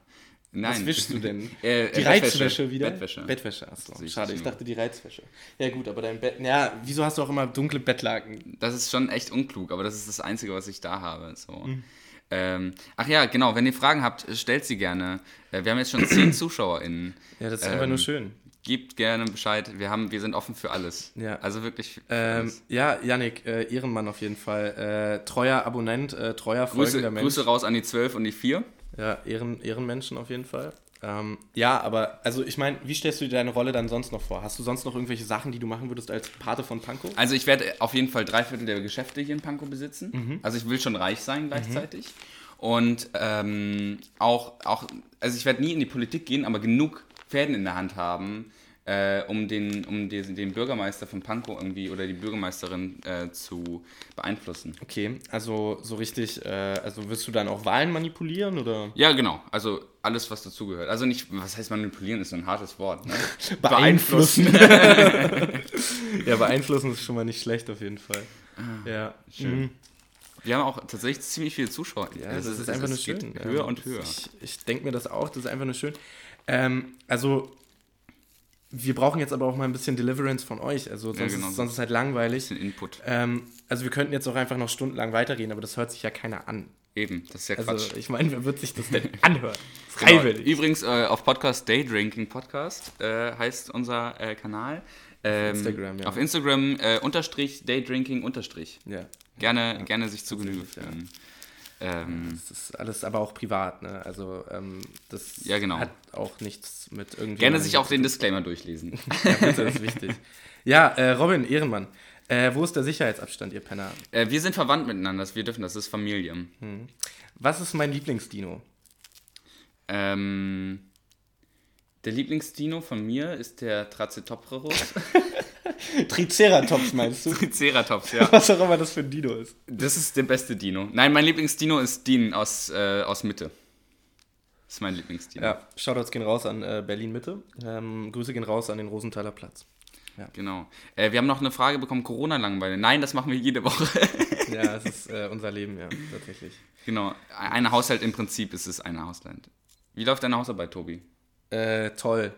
Nein. Was wischst du denn? Äh, Die äh, Reizwäsche wieder? Bettwäsche. Bettwäsche, achso. Ich Schade, ich dachte die Reizwäsche. Ja gut, aber dein Bett, ja, wieso hast du auch immer dunkle Bettlaken? Das ist schon echt unklug, aber das ist das Einzige, was ich da habe. So. Mhm. Ähm, ach ja, genau, wenn ihr Fragen habt, stellt sie gerne. Äh, wir haben jetzt schon zehn ZuschauerInnen. Ja, das ist Ähm, einfach nur schön. Gebt gerne Bescheid. Wir, haben, wir sind offen für alles. Ja. Also wirklich. Ähm, ja, Yannick, äh, Ehrenmann auf jeden Fall. Äh, treuer Abonnent, äh, treuer Grüße, folgender Mensch. Grüße raus an die 12 und die 4. Ja, Ehren, Ehrenmenschen auf jeden Fall. Ähm, ja, aber, also ich meine, wie stellst du dir deine Rolle dann sonst noch vor? Hast du sonst noch irgendwelche Sachen, die du machen würdest als Pate von Pankow? Also ich werde auf jeden Fall drei Viertel der Geschäfte hier in Pankow besitzen. Mhm. Also ich will schon reich sein gleichzeitig. Und ähm, auch, auch, also ich werde nie in die Politik gehen, aber genug Fäden in der Hand haben, äh, um, den, um den, den Bürgermeister von Pankow irgendwie oder die Bürgermeisterin äh, zu beeinflussen. Okay, also so richtig, äh, also wirst du dann auch Wahlen manipulieren oder? Ja, genau. Also alles, was dazugehört. Also nicht, was heißt manipulieren, ist so ein hartes Wort. Ne? Beeinflussen. ja, beeinflussen ist schon mal nicht schlecht auf jeden Fall. Ja, Schön. Mhm. Wir haben auch tatsächlich ziemlich viele Zuschauer. Ja, Also das es ist einfach nur schön. Höher Ja, und höher. Ich, ich denke mir das auch, das ist einfach nur schön. Ähm, also, wir brauchen jetzt aber auch mal ein bisschen Deliverance von euch. Also, sonst, genau. ist, sonst ist halt langweilig. bisschen Input. Ähm, also, wir könnten jetzt auch einfach noch stundenlang weiterreden, aber das hört sich ja keiner an. Eben, das ist ja Also, Quatsch. ich meine, wer wird sich das denn anhören? Genau. Freiwillig. Übrigens äh, auf Podcast Daydrinking Podcast äh, heißt unser äh, Kanal. Ähm, Instagram, ja. Auf Instagram äh, unterstrich Daydrinking unterstrich. Ja. Gerne, gerne sich zu Genüge ja. Ähm, Das ist alles aber auch privat, ne? Also, ähm, das Ja, genau. hat auch nichts mit irgendwie. gerne sich auch den Disclaimer durchlesen. Ja, bitte, das ist wichtig. Ja, äh, Robin, Ehrenmann. Äh, wo ist der Sicherheitsabstand, ihr Penner? äh, wir sind verwandt miteinander, wir dürfen, das ist Familie. Was ist mein Lieblingsdino? Ähm, der Lieblingsdino von mir ist der Tracetopterus. Triceratops meinst du? Triceratops, ja. Was auch immer das für ein Dino ist. Das ist der beste Dino. Nein, mein Lieblingsdino ist Dean aus, äh, aus Mitte. Das ist mein Lieblingsdino. Ja, Shoutouts gehen raus an äh, Berlin-Mitte. Ähm, Grüße gehen raus an den Rosenthaler Platz. Genau. Äh, wir haben noch eine Frage bekommen, Corona-Langeweile. Nein, das machen wir jede Woche. Ja, es ist äh, unser Leben, ja, tatsächlich. genau. Ein Haushalt im Prinzip ist es ein Haushalt. Wie läuft deine Hausarbeit, Tobi? Äh, toll.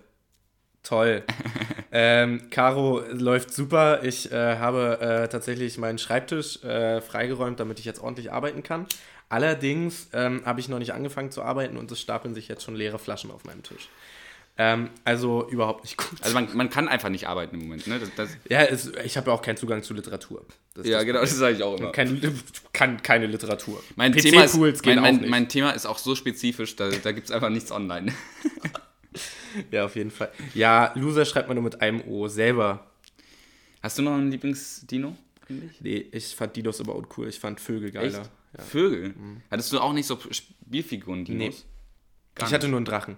Toll. Ähm, Caro läuft super. Ich äh, habe äh, tatsächlich meinen Schreibtisch äh, freigeräumt, damit ich jetzt ordentlich arbeiten kann. Allerdings ähm, habe ich noch nicht angefangen zu arbeiten und es stapeln sich jetzt schon leere Flaschen auf meinem Tisch. Ähm, also überhaupt nicht gut. Also man, man kann einfach nicht arbeiten im Moment, ne? Das, das, ja, es, ich habe ja auch keinen Zugang zu Literatur. Das ja, genau, das sage ich auch immer. Kein, kann keine Literatur. Mein Thema, ist, mein, auch mein, nicht. mein Thema ist auch so spezifisch, da, da gibt es einfach nichts online. ja, auf jeden Fall. Ja, Loser schreibt man nur mit einem O. Selber. Hast du noch einen Lieblingsdino? Nee, ich fand Dinos aber uncool. Ich fand Vögel geiler. Ja. Vögel? Hattest du auch nicht so Spielfiguren-Dinos? Nee. Gar Ich hatte nur einen Drachen.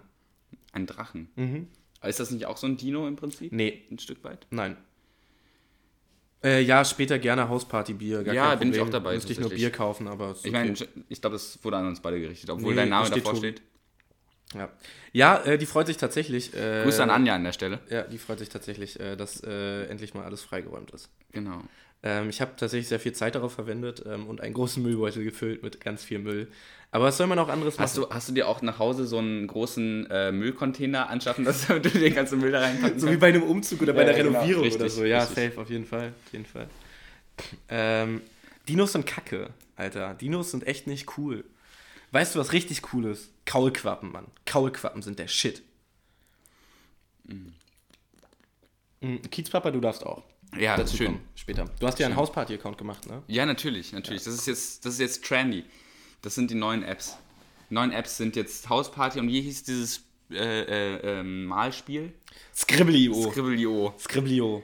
einen Drachen. Mhm. Aber Ist das nicht auch so ein Dino im Prinzip? Nee, Ein Stück weit? nein. Äh, ja, später gerne Hausparty-Bier. Ja, bin ich auch dabei, Müsste ich nur. Bier kaufen, aber ist Ich meine, ich glaube, das wurde an uns beide gerichtet, obwohl Nee, dein Name davor steht. Ja, ja äh, die freut sich tatsächlich. Äh, Grüße an Anja an der Stelle. Ja, die freut sich tatsächlich, äh, dass äh, endlich mal alles freigeräumt ist. Genau. Ähm, ich habe tatsächlich sehr viel Zeit darauf verwendet ähm, und einen großen Müllbeutel gefüllt mit ganz viel Müll. Aber was soll man auch anderes Hast machen? du, hast du dir auch nach Hause so einen großen äh, Müllcontainer anschaffen, dass du den ganzen Müll da reinpacken So wie kannst? bei einem Umzug oder bei Ja, der genau. Renovierung oder Richtig, so. Ja, richtig. safe, auf jeden Fall. Auf jeden Fall. Ähm, Dinos sind kacke, Alter. Dinos sind echt nicht cool. Weißt du, was richtig cool ist? Kaulquappen, Mann. Kaulquappen sind der Shit. Mhm. Kiezpapa, du darfst auch. Ja, Dazu schön. kommen später. Du hast ja einen Hausparty-Account gemacht, ne? Ja, natürlich, natürlich. Das ist jetzt, das ist jetzt trendy. Das sind die neuen Apps. Neuen Apps sind jetzt Hausparty und wie hieß dieses äh, äh, ähm, Malspiel? Scribblio. Scribblio. Scribblio.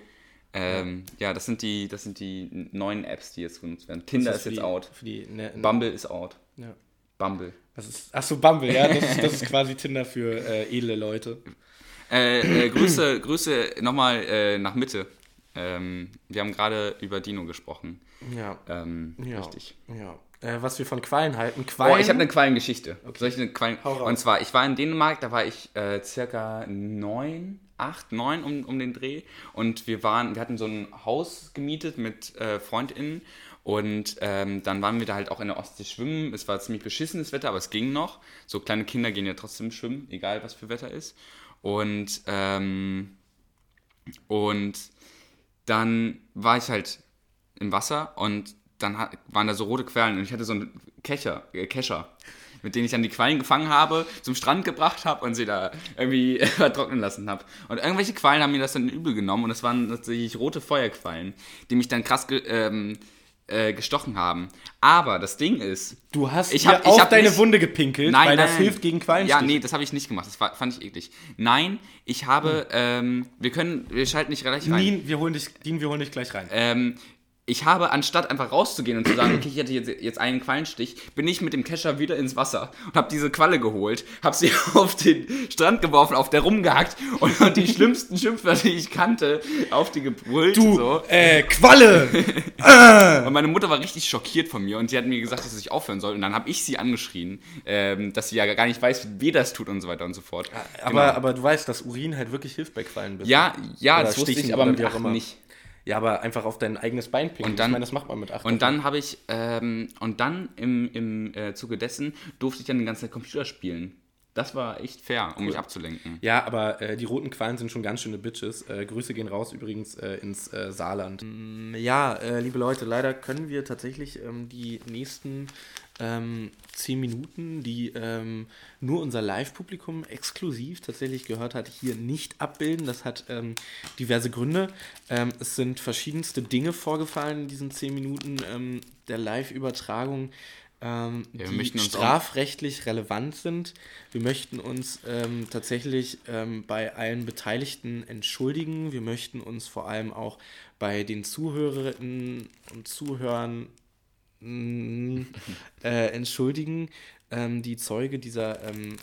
Ähm, ja, das sind die, das sind die neuen Apps, die jetzt genutzt werden. Tinder ist, für jetzt die, out. Für die, ne, ne, Bumble ist out. ja. Bumble. Was ist, ach so, Bumble, ja. Das ist, das ist quasi Tinder für äh, edle Leute. Äh, äh, Grüße, Grüße nochmal äh, nach Mitte. Ähm, wir haben gerade über Dino gesprochen. Ja. Ähm, Ja. Richtig. Ja. Äh, was wir von Quallen halten. Quallen. Oh, ich habe eine Quallengeschichte. Soll ich eine Quallen. Und zwar, ich war in Dänemark, da war ich äh, circa neun, acht, neun um, um den Dreh. Und wir waren, wir hatten so ein Haus gemietet mit äh, FreundInnen. Und ähm, dann waren wir da halt auch in der Ostsee schwimmen. Es war ziemlich beschissenes Wetter, aber es ging noch. So kleine Kinder gehen ja trotzdem schwimmen, egal was für Wetter ist. Und, ähm, und dann war ich halt im Wasser und dann hat, waren da so rote Quallen und ich hatte so einen Kescher, äh, Kescher, mit dem ich dann die Quallen gefangen habe, zum Strand gebracht habe und sie da irgendwie vertrocknen lassen habe. Und irgendwelche Quallen haben mir das dann übel genommen und es waren tatsächlich rote Feuerquallen, die mich dann krass ähm, äh, gestochen haben. Aber das Ding ist, Du hast Ich hab- ich auf hab deine nicht- Wunde gepinkelt, Nein, weil nein, das nein. hilft gegen Ja, Quallenstich. nee, das habe ich nicht gemacht. Das war, fand ich eklig. Nein, ich habe, ähm, wir können, wir schalten nicht gleich rein. Dean, wir holen dich, Dean, wir holen dich gleich rein. Ähm, ich habe, anstatt einfach rauszugehen und zu sagen, okay, ich hätte jetzt, jetzt einen Quallenstich, bin ich mit dem Kescher wieder ins Wasser und habe diese Qualle geholt, habe sie auf den Strand geworfen, auf der rumgehackt und, und die schlimmsten Schimpfwörter, die ich kannte, auf die gebrüllt. Du, so. äh, Qualle! Und meine Mutter war richtig schockiert von mir und sie hat mir gesagt, dass ich aufhören soll. Und dann habe ich sie angeschrien, ähm, dass sie ja gar nicht weiß, wie das tut und so weiter und so fort. aber, Genau. aber du weißt, dass Urin halt wirklich hilft bei Quallen. ja, ja, Oder das wusste ich, aber mit auch immer. nicht. Ja, aber einfach auf dein eigenes Bein pinkeln. Und dann- ich meine, das macht man mit acht. Und dann habe ich, ähm, und dann im, im äh, Zuge dessen durfte ich dann den ganzen Tag Computer spielen. Das war echt fair, um mich abzulenken. Ja, aber äh, die roten Quallen sind schon ganz schöne Bitches. Äh, Grüße gehen raus übrigens äh, ins äh, Saarland. Mm, Ja, äh, liebe Leute, leider können wir tatsächlich ähm, die nächsten ähm, zehn Minuten, die ähm, nur unser Live-Publikum exklusiv tatsächlich gehört hat, hier nicht abbilden. Das hat ähm, diverse Gründe. Ähm, es sind verschiedenste Dinge vorgefallen in diesen zehn Minuten ähm, der Live-Übertragung. Ähm, Ja, die strafrechtlich relevant sind. Wir möchten uns ähm, tatsächlich ähm, bei allen Beteiligten entschuldigen. Wir möchten uns vor allem auch bei den Zuhörerinnen und Zuhörern mm, äh, entschuldigen, ähm, die Zeuge dieser ähm,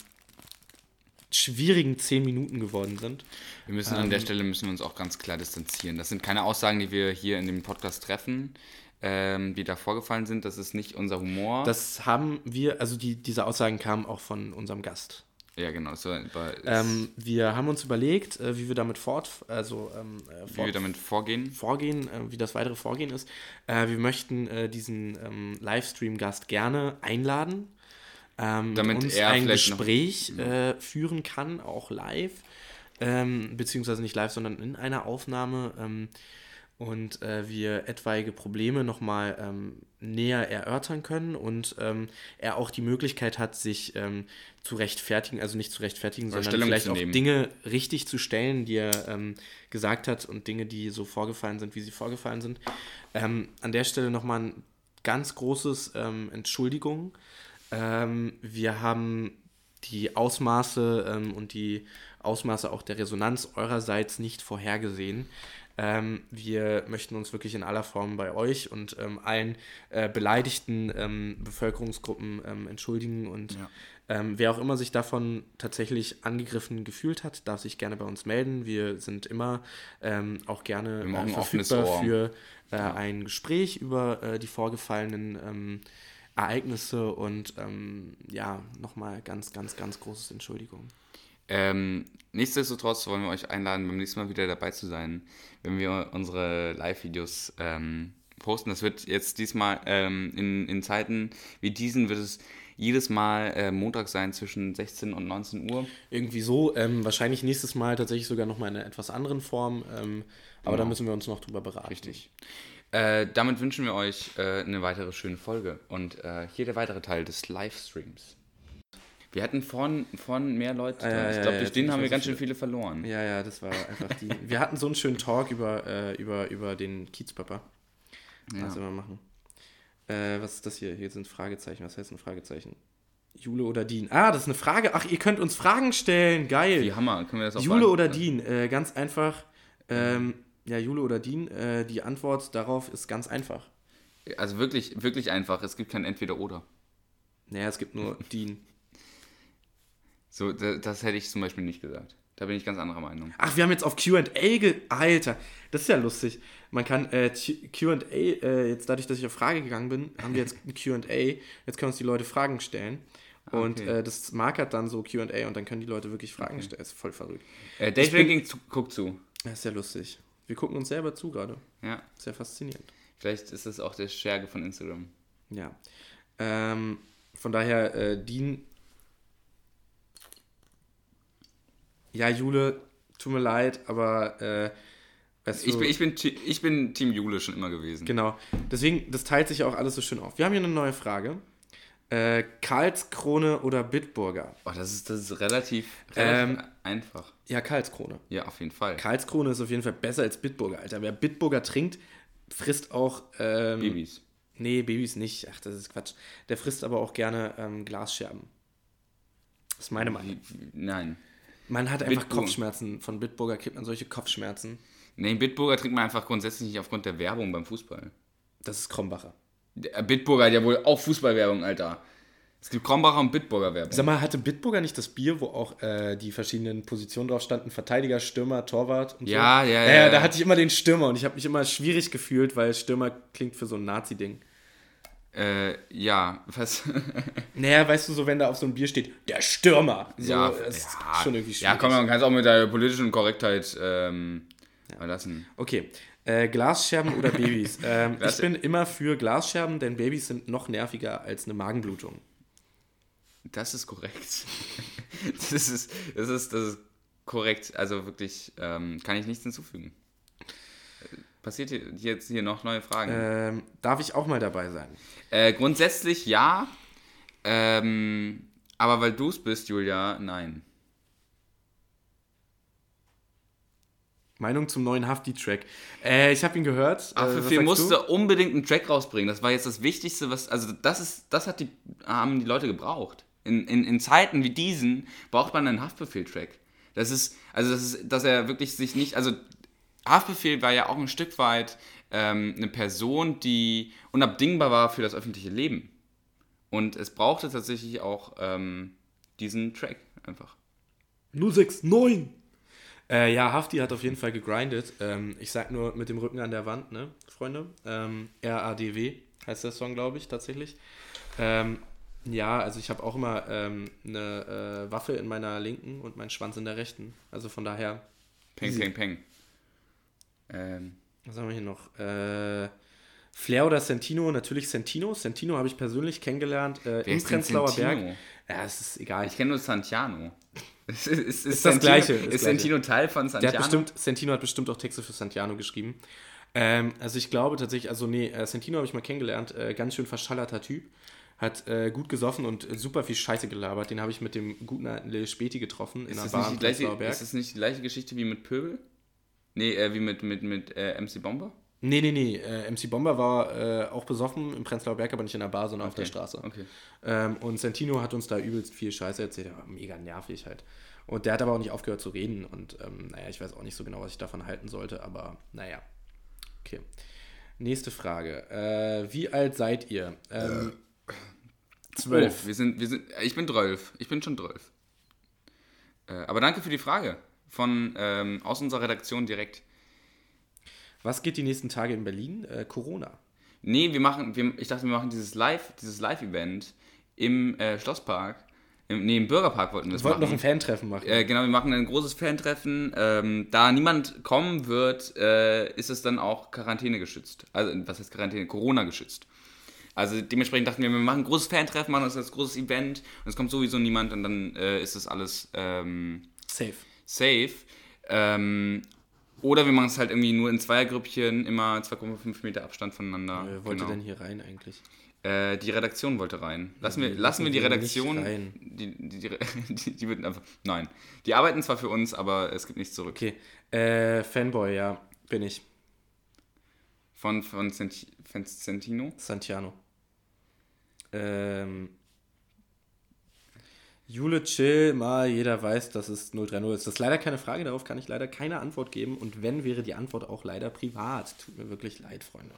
schwierigen zehn Minuten geworden sind. Wir müssen an der Stelle müssen wir uns auch ganz klar distanzieren. Das sind keine Aussagen, die wir hier in dem Podcast treffen, ähm, die da vorgefallen sind. Das ist nicht unser Humor. Das haben wir, also die, diese Aussagen kamen auch von unserem Gast. Ja, genau. Das war, war, Ähm, wir haben uns überlegt, äh, wie wir damit fort, also ähm, äh, wie fort, wir damit vorgehen. vorgehen, äh, wie das weitere Vorgehen ist. Äh, wir möchten äh, diesen ähm, Livestream-Gast gerne einladen, ähm, Damit er ein vielleicht noch- Gespräch äh, führen kann, auch live, ähm, beziehungsweise nicht live, sondern in einer Aufnahme. Und äh, wir etwaige Probleme nochmal ähm, näher erörtern können und ähm, er auch die Möglichkeit hat, sich ähm, zu rechtfertigen, also nicht zu rechtfertigen, Oder sondern Stellung vielleicht auch. Dinge richtig zu stellen, die er ähm, gesagt hat und Dinge, die so vorgefallen sind, wie sie vorgefallen sind. Ähm, an der Stelle nochmal ein ganz großes ähm, Entschuldigung. Ähm, wir haben die Ausmaße und die Ausmaße auch der Resonanz eurerseits nicht vorhergesehen. Ähm, wir möchten uns wirklich in aller Form bei euch und ähm, allen äh, beleidigten ähm, Bevölkerungsgruppen ähm, entschuldigen und Ja. ähm, wer auch immer sich davon tatsächlich angegriffen gefühlt hat, darf sich gerne bei uns melden. Wir sind immer ähm, auch gerne haben äh, verfügbar für äh, ein Gespräch über äh, die vorgefallenen Ereignisse und ja, nochmal ganz, ganz, ganz großes Entschuldigung. Ähm, nichtsdestotrotz wollen wir euch einladen, beim nächsten Mal wieder dabei zu sein, wenn wir unsere Live-Videos ähm, posten. Das wird jetzt diesmal ähm, in, in Zeiten wie diesen wird es jedes Mal äh, Montag sein zwischen 16 und 19 Uhr. Irgendwie so, ähm, wahrscheinlich nächstes Mal tatsächlich sogar nochmal in einer etwas anderen Form, ähm, aber da Genau. müssen wir uns noch drüber beraten. Richtig. Äh, damit wünschen wir euch äh, eine weitere schöne Folge und äh, hier der weitere Teil des Livestreams. Wir hatten vorhin, vorhin mehr Leute Ah, ja, ich glaube, durch den haben wir so ganz schön viele. verloren. Ja, ja, das war einfach die. Wir hatten so einen schönen Talk über, äh, über, über den Kiezpapa. Ja. Was wir machen. Äh, was ist das hier? Hier sind Fragezeichen. Was heißt ein Fragezeichen? Jule oder Dean? Ah, das ist eine Frage. Ach, ihr könnt uns Fragen stellen. Geil. Wie Hammer, können wir das auch Jule oder? Dean? Äh, ganz einfach. Ähm, ja, Jule oder Dean. Äh, die Antwort darauf ist ganz einfach. Also wirklich, wirklich einfach. Es gibt kein Entweder-Oder. Naja, es gibt nur Dean. So, da- das hätte ich zum Beispiel nicht gesagt. Da bin ich ganz anderer Meinung. Ach, wir haben jetzt auf QA ge. Alter, das ist ja lustig. Man kann äh, QA, äh, jetzt dadurch, dass ich auf Frage gegangen bin, haben wir jetzt ein QA. Jetzt können uns die Leute Fragen stellen. Und Okay. äh, das markert dann so QA und dann können die Leute wirklich Fragen stellen. Das ist voll verrückt. Äh, Dave Ranking guckt zu. Das ist ja lustig. Wir gucken uns selber zu gerade. Ja, Sehr faszinierend. vielleicht ist das auch der Scherge von Instagram. Ja. Ähm, von daher, äh, Dean. Ja, Jule, tut mir leid, aber äh, weißt Ich du- bin, ich, bin, ich bin Team Jule schon immer gewesen. Genau. Deswegen, das teilt sich auch alles so schön auf. Wir haben hier eine neue Frage. Äh, Karlskrone oder Bitburger? Oh, das, ist, das ist relativ, relativ Ähm, einfach. Ja, Karlskrone. Ja, auf jeden Fall. Karlskrone ist auf jeden Fall besser als Bitburger, Alter. Wer Bitburger trinkt, frisst auch. Ähm, Babys. Nee, Babys nicht. Ach, das ist Quatsch. Der frisst aber auch gerne ähm, Glasscherben. Das ist meine Meinung. Nein. Man hat einfach Bitburger. Kopfschmerzen. Von Bitburger kriegt man solche Kopfschmerzen. Nee, Bitburger trinkt man einfach grundsätzlich nicht aufgrund der Werbung beim Fußball. Das ist Krombacher. Der Bitburger hat ja wohl auch Fußballwerbung, Alter. Es gibt Krombacher und Bitburger Werbung. Sag mal, hatte Bitburger nicht das Bier, wo auch äh, die verschiedenen Positionen drauf standen? Verteidiger, Stürmer, Torwart und Ja, so? ja, ja. ja, Da hatte ich immer den Stürmer und ich habe mich immer schwierig gefühlt, weil Stürmer klingt für so ein Nazi-Ding. Äh, ja, was? Naja, weißt du, so wenn da auf so ein Bier steht, der Stürmer. So, ja, das ist ja, schon irgendwie schwierig. Ja, komm, man kann es auch mit der politischen Korrektheit ähm, lassen. Okay. Äh, Glasscherben oder Babys? ähm, ich bin immer für Glasscherben, denn Babys sind noch nerviger als eine Magenblutung. Das ist korrekt. das, ist, das, ist, das ist korrekt. Also wirklich, ähm, kann ich nichts hinzufügen. Passiert hier, jetzt hier noch neue Fragen? Ähm, darf ich auch mal dabei sein? Äh, grundsätzlich ja. Ähm, aber weil du es bist, Julia, nein. Meinung zum neuen Hafti-Track. Äh, ich habe ihn gehört. Äh, musste du? unbedingt einen Track rausbringen. Das war jetzt das Wichtigste, was. Also, das ist, das hat die, haben die Leute gebraucht. In, in, in Zeiten wie diesen braucht man einen Haftbefehl-Track. Das ist, also das ist, dass er wirklich sich nicht, also Haftbefehl war ja auch ein Stück weit ähm, eine Person, die unabdingbar war für das öffentliche Leben. Und es brauchte tatsächlich auch ähm, diesen Track einfach. 069. Äh, ja, Hafti hat auf jeden Fall gegrindet. Ähm, ich sag nur mit dem Rücken an der Wand, ne, Freunde? Ähm, RADW heißt der Song, glaube ich, tatsächlich. Ähm, ja, also ich habe auch immer ähm, eine äh, Waffe in meiner linken und meinen Schwanz in der rechten. Also von daher, Peng, Easy. peng, peng. Ähm, was haben wir hier noch? Äh, Flair oder Sentino? Natürlich Sentino. Sentino habe ich persönlich kennengelernt äh, im ist Prenzlauer? Berg. Ja, es ist egal. Ich kenne nur Santiano. Ist, ist, ist, das Santino- Gleiche, ist Ist Gleiche. Santino Teil von Der Santiano? hat bestimmt, Sentino hat bestimmt auch Texte für Santiano geschrieben. Ähm, also ich glaube tatsächlich, also nee, äh, Sentino habe ich mal kennengelernt, äh, ganz schön verschallerter Typ. Hat äh, gut gesoffen und äh, super viel Scheiße gelabert. Den habe ich mit dem guten alten Lil Späti getroffen in ist, einer das Bar ist das nicht die gleiche Geschichte wie mit Pöbel? Nee, äh, wie mit, mit, mit äh, MC Bomber? Nee, nee, nee. Äh, MC Bomber war äh, auch besoffen im Prenzlauer Berg, aber nicht in der Bar, sondern auf der Straße. Okay. Ähm, und Sentino hat uns da übelst viel Scheiße erzählt. Der war mega nervig halt. Und der hat aber auch nicht aufgehört zu reden. Und ähm, naja, ich weiß auch nicht so genau, was ich davon halten sollte, aber naja. Okay. Nächste Frage. Äh, wie alt seid ihr? Ähm, zwölf. Oh, wir sind, wir sind, ich bin 12. Ich bin schon 12. Äh, aber danke für die Frage. Von, ähm, aus unserer Redaktion direkt. Was geht die nächsten Tage in Berlin? Äh, Corona. Nee, wir machen, wir, ich dachte, wir machen dieses Live, dieses Live-Event im äh, Schlosspark. Im, nee, im Bürgerpark wollten wir das Wir wollten noch machen. ein Fan-Treffen machen. Äh, genau, wir machen ein großes Fantreffen. Ähm, da niemand kommen wird, äh, ist es dann auch Quarantäne geschützt. Also, was heißt Quarantäne? Corona geschützt. Also dementsprechend dachten wir, wir machen ein großes Fantreffen, machen das als großes Event und es kommt sowieso niemand und dann äh, ist das alles ähm, Safe. Safe. Ähm, oder wir machen es halt irgendwie nur in Zweiergrüppchen, immer 2,5 Meter Abstand voneinander. Wer wollte Genau. denn hier rein eigentlich? Äh, die Redaktion wollte rein. Lassen wir, Die lassen wir die Redaktion. Die, die, die, die, würden einfach. Nein. Die arbeiten zwar für uns, aber es gibt nichts zurück. Okay. Äh, Fanboy, ja, bin ich. Von, von, Centino. Santiano. Ähm, Jule chill mal, jeder weiß, dass es 030 ist. Das ist leider keine Frage, darauf kann ich leider keine Antwort geben. Und wenn, wäre die Antwort auch leider privat. Tut mir wirklich leid, Freunde.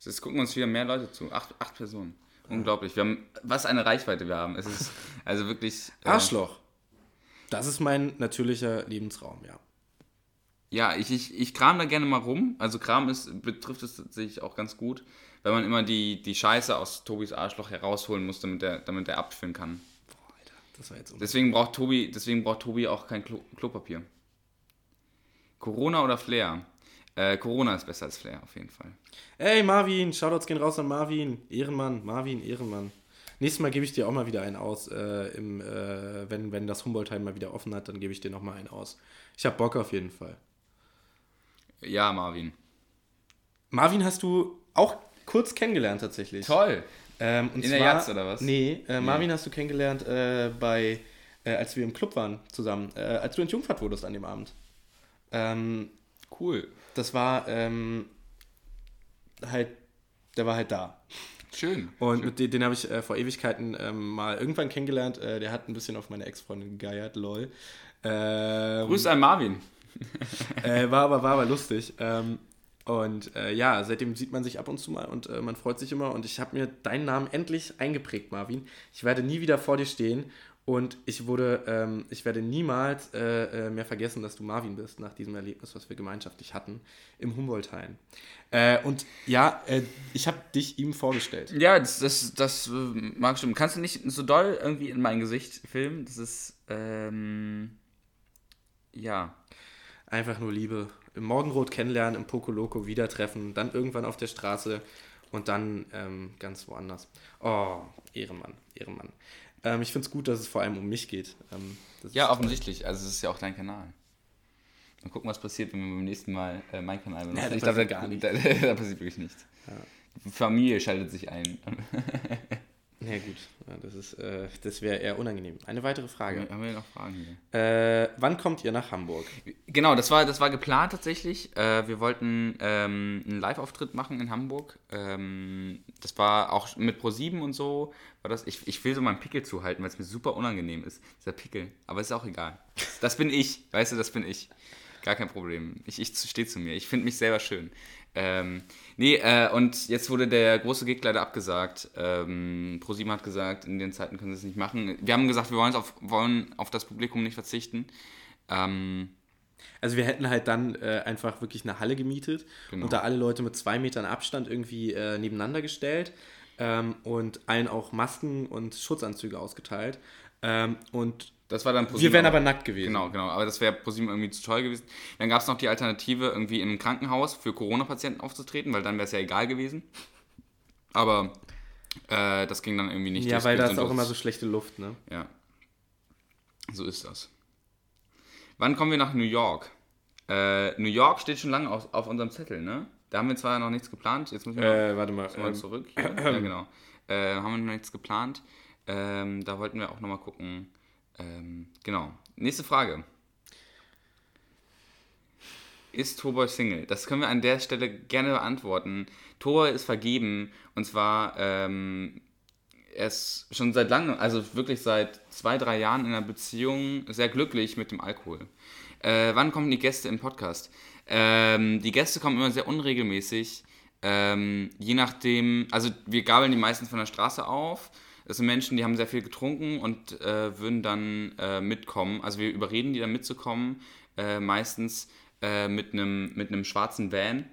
Jetzt gucken uns wieder mehr Leute zu. Acht, acht Personen. Unglaublich. Wir haben, was eine Reichweite wir haben. Es ist also wirklich. äh, Arschloch. Das ist mein natürlicher Lebensraum, ja. Ja, ich, ich, ich kram da gerne mal rum. Also Kram ist, betrifft es tatsächlich auch ganz gut, weil man immer die, die Scheiße aus Tobis Arschloch herausholen muss, damit er damit er abfüllen kann. Das war jetzt Deswegen braucht Tobi, deswegen braucht Tobi auch kein Klo Klopapier. Corona oder Flair? Äh, Corona ist besser als Flair, auf jeden Fall. Ey, Marvin, Shoutouts gehen raus an Marvin. Ehrenmann, Marvin, Ehrenmann. Nächstes Mal gebe ich dir auch mal wieder einen aus. Äh, im, äh, wenn, wenn das Humboldt-Heim mal wieder offen hat, dann gebe ich dir noch mal einen aus. Ich habe Bock auf jeden Fall. Ja, Marvin. Marvin hast du auch kurz kennengelernt tatsächlich. Toll. Ähm, und In der zwar, Jatz oder was? Nee, äh, Marvin hast du kennengelernt äh, bei, äh, als wir im Club waren zusammen, äh, als du entjungfert wurdest an dem Abend. Ähm, Cool. das war ähm, halt, der war halt da. Schön. Und mit dem, den habe ich äh, vor Ewigkeiten ähm, mal irgendwann kennengelernt. Äh, der hat ein bisschen auf meine Ex-Freundin gegeiert, lol. Ähm, Grüß an Marvin. war, aber, war aber lustig. Ähm, Und äh, ja, seitdem sieht man sich ab und zu mal und äh, man freut sich immer. Und ich habe mir deinen Namen endlich eingeprägt, Marvin. Ich werde nie wieder vor dir stehen und ich wurde, ähm, ich werde niemals äh, äh, mehr vergessen, dass du Marvin bist nach diesem Erlebnis, was wir gemeinschaftlich hatten im Humboldt-Hain. Äh, und ja, äh, ich habe dich ihm vorgestellt. Ja, das, das, das mag stimmen. Kannst du nicht so doll irgendwie in mein Gesicht filmen? Das ist, ähm, ja. Einfach nur Liebe. Im Morgenrot kennenlernen, im Poco Loco wieder treffen, dann irgendwann auf der Straße und dann ähm, ganz woanders. Oh, Ehrenmann, Ehrenmann. Ähm, ich finde es gut, dass es vor allem um mich geht. Ähm, ja, offensichtlich. Also es ist ja auch dein Kanal. Mal gucken, was passiert, wenn wir beim nächsten Mal äh, mein Kanal benutzen. Ja, ich glaube, da, nicht. Da, da, passiert wirklich nichts. Ja. Familie schaltet sich ein. Ja gut, das, ist, äh, das wäre eher unangenehm. Eine weitere Frage. Haben wir noch Fragen hier? Äh, wann kommt ihr nach Hamburg? Genau, das war, das war geplant tatsächlich. Äh, wir wollten ähm, einen Live-Auftritt machen in Hamburg. Ähm, das war auch mit Pro7 und so. War das, ich, ich will so meinen Pickel zuhalten, weil es mir super unangenehm ist, dieser Pickel. Aber ist auch egal. Das bin ich, weißt du, das bin ich. Gar kein Problem. Ich, ich stehe zu mir. Ich finde mich selber schön. Ähm, nee, äh, und jetzt wurde der große Gig leider abgesagt. Ähm, ProSieben hat gesagt, in den Zeiten können sie es nicht machen. Wir haben gesagt, wir wollen auf, wollen auf das Publikum nicht verzichten. Ähm, also wir hätten halt dann äh, einfach wirklich eine Halle gemietet genau. und da alle Leute mit zwei Metern Abstand irgendwie äh, nebeneinander gestellt ähm, und allen auch Masken und Schutzanzüge ausgeteilt. Ähm, und das war dann ProSieben. Wir wären aber nackt gewesen. Genau, genau. Aber das wäre ProSieben irgendwie zu teuer gewesen. Dann gab es noch die Alternative, irgendwie im Krankenhaus für Corona-Patienten aufzutreten, weil dann wäre es ja egal gewesen. Aber äh, das ging dann irgendwie nicht. Ja, weil da ist auch immer so schlechte Luft, ne? Ja. So ist das. Wann kommen wir nach New York? Äh, New York steht schon lange auf, auf, unserem Zettel, ne? Da haben wir zwar noch nichts geplant. Jetzt müssen wir äh, warte mal, mal ähm, zurück. ja, genau. Äh, haben wir noch nichts geplant. Ähm, da wollten wir auch nochmal gucken ähm, genau. Nächste Frage. Ist Tobor Single? Das können wir an der Stelle gerne beantworten. Tobor ist vergeben und zwar ähm, er ist schon seit langem, also wirklich seit zwei, drei Jahren in einer Beziehung sehr glücklich mit dem Alkohol. Äh, wann kommen die Gäste im Podcast? Ähm, die Gäste kommen immer sehr unregelmäßig. Ähm, je nachdem, also wir gabeln die meisten von der Straße auf das sind Menschen, die haben sehr viel getrunken und äh, würden dann äh, mitkommen. Also wir überreden die dann mitzukommen, äh, meistens äh, mit einem mit schwarzen Van.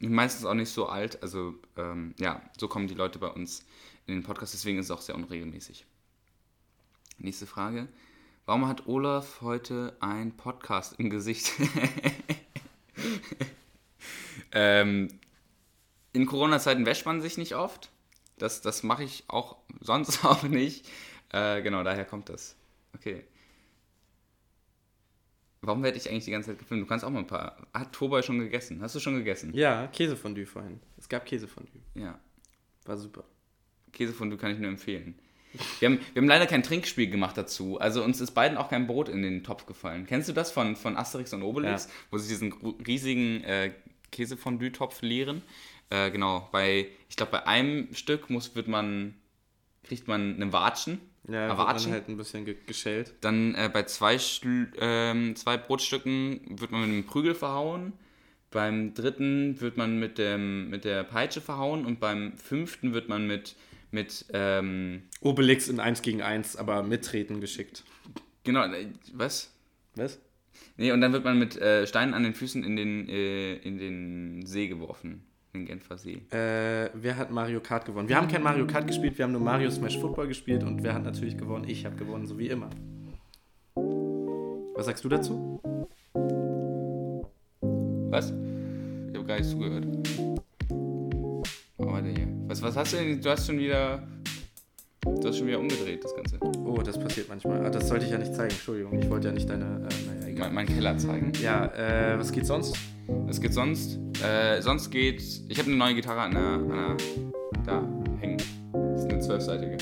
Meistens auch nicht so alt. Also ähm, ja, so kommen die Leute bei uns in den Podcast. Deswegen ist es auch sehr unregelmäßig. Nächste Frage. Warum hat Olaf heute ein Podcast im Gesicht? ähm, in Corona-Zeiten wäscht man sich nicht oft. Das, das mache ich auch sonst auch nicht. Äh, genau, daher kommt das. Okay. Warum werde ich eigentlich die ganze Zeit gefilmt? Du kannst auch mal ein paar. Hat Tobay schon gegessen? Hast du schon gegessen? Ja, Käsefondue vorhin. Es gab Käsefondue. Ja. War super. Käsefondue kann ich nur empfehlen. Wir haben, wir haben leider kein Trinkspiel gemacht dazu. Also uns ist beiden auch kein Brot in den Topf gefallen. Kennst du das von, von Asterix und Obelix, ja. wo sie diesen riesigen äh, Käsefondue-Topf leeren? Äh, genau, bei, ich glaube, bei einem Stück muss, wird man, kriegt man einen Watschen. Ja, wird man halt ein bisschen ge geschält. Dann äh, bei zwei, ähm, zwei Brotstücken wird man mit einem Prügel verhauen. Beim dritten wird man mit, dem, mit der Peitsche verhauen und beim fünften wird man mit, mit ähm, Obelix in 1 gegen 1, aber mittreten geschickt. Genau, äh, was? Was? Nee, und dann wird man mit äh, Steinen an den Füßen in den, äh, in den See geworfen in Genfer See? Äh, wer hat Mario Kart gewonnen? Wir haben kein Mario Kart gespielt, wir haben nur Mario Smash Football gespielt und wer hat natürlich gewonnen? Ich habe gewonnen, so wie immer. Was sagst du dazu? Was? Ich habe gar nicht zugehört. Oh, warte hier. Was, was hast du denn? Du hast schon wieder. Du hast schon wieder umgedreht, das Ganze. Oh, das passiert manchmal. Ah, das sollte ich ja nicht zeigen, Entschuldigung. Ich wollte ja nicht deine. Äh, naja, egal. Mein, mein Keller zeigen. Ja, äh, was geht sonst? Was geht sonst? Äh, sonst geht. Ich habe eine neue Gitarre an der, an der. Da hängen. Das ist eine zwölfseitige.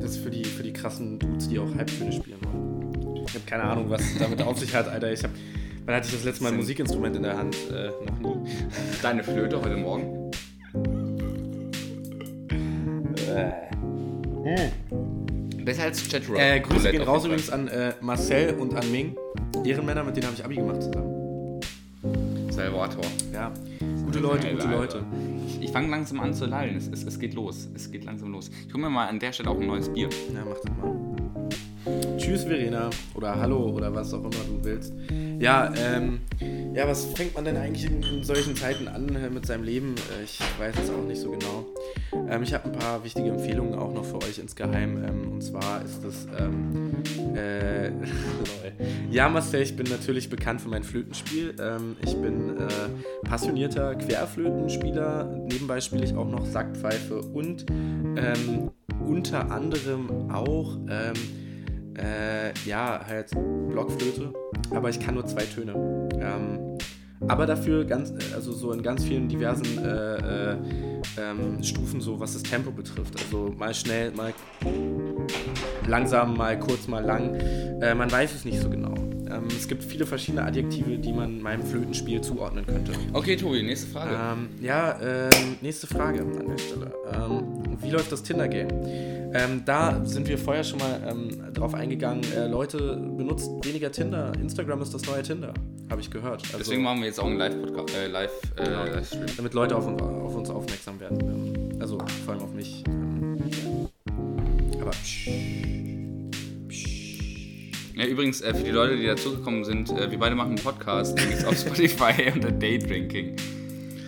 Das ist für die, für die krassen Dudes, die auch Halbtöne spielen wollen. Ich habe keine Ahnung, was damit auf sich hat, Alter. Ich habe. Wann hatte ich das letzte Mal ein Musikinstrument in der Hand? Äh, noch nie. Deine Flöte heute Morgen? Äh. Besser als Chatroom. Äh, Grüße gehen raus übrigens an äh, Marcel und an Ming. Ehrenmänner, mit denen habe ich Abi gemacht zusammen. Salvator. Ja, gute Leute, gute. Leute. Ich, ich fange langsam an zu lallen. Es, es, es geht los. Es geht langsam los. Ich hole mir mal an der Stelle auch ein neues Bier. Ja, mach das mal. Tschüss, Verena. Oder Hallo oder was auch immer du willst. Ja, ähm, ja, was fängt man denn eigentlich in, in solchen Zeiten an äh, mit seinem Leben? Äh, ich weiß es auch nicht so genau. Ähm, ich habe ein paar wichtige Empfehlungen auch noch für euch insgeheim. Ähm, und zwar ist das, ähm, äh, Marcel, ich bin natürlich bekannt für mein Flötenspiel. Ähm, ich bin äh, passionierter Querflötenspieler. Nebenbei spiele ich auch noch Sackpfeife und ähm, unter anderem auch, ähm, äh, ja, halt Blockflöte. Aber ich kann nur zwei Töne. Ähm, aber dafür ganz, also so in ganz vielen diversen äh, äh, ähm, Stufen, so was das Tempo betrifft. Also mal schnell, mal langsam, mal kurz, mal lang. Äh, man weiß es nicht so genau. Ähm, es gibt viele verschiedene Adjektive, die man meinem Flötenspiel zuordnen könnte. Okay, Tobi, nächste Frage. Ähm, ja, ähm, nächste Frage an der Stelle. Ähm, wie läuft das Tinder-Game? Ähm, da sind wir vorher schon mal ähm, drauf eingegangen. Äh, Leute, benutzt weniger Tinder. Instagram ist das neue Tinder, habe ich gehört. Also, Deswegen machen wir jetzt auch einen Live-Podcast, äh, Live, äh, Genau. Livestream. damit Leute auf, uns- auf uns aufmerksam werden. Ähm, also vor allem auf mich. Aber psch, Ja, übrigens, äh, für die Leute, die dazugekommen sind, äh, wir beide machen einen Podcast, den gibt's auf Spotify unter Daydrinking.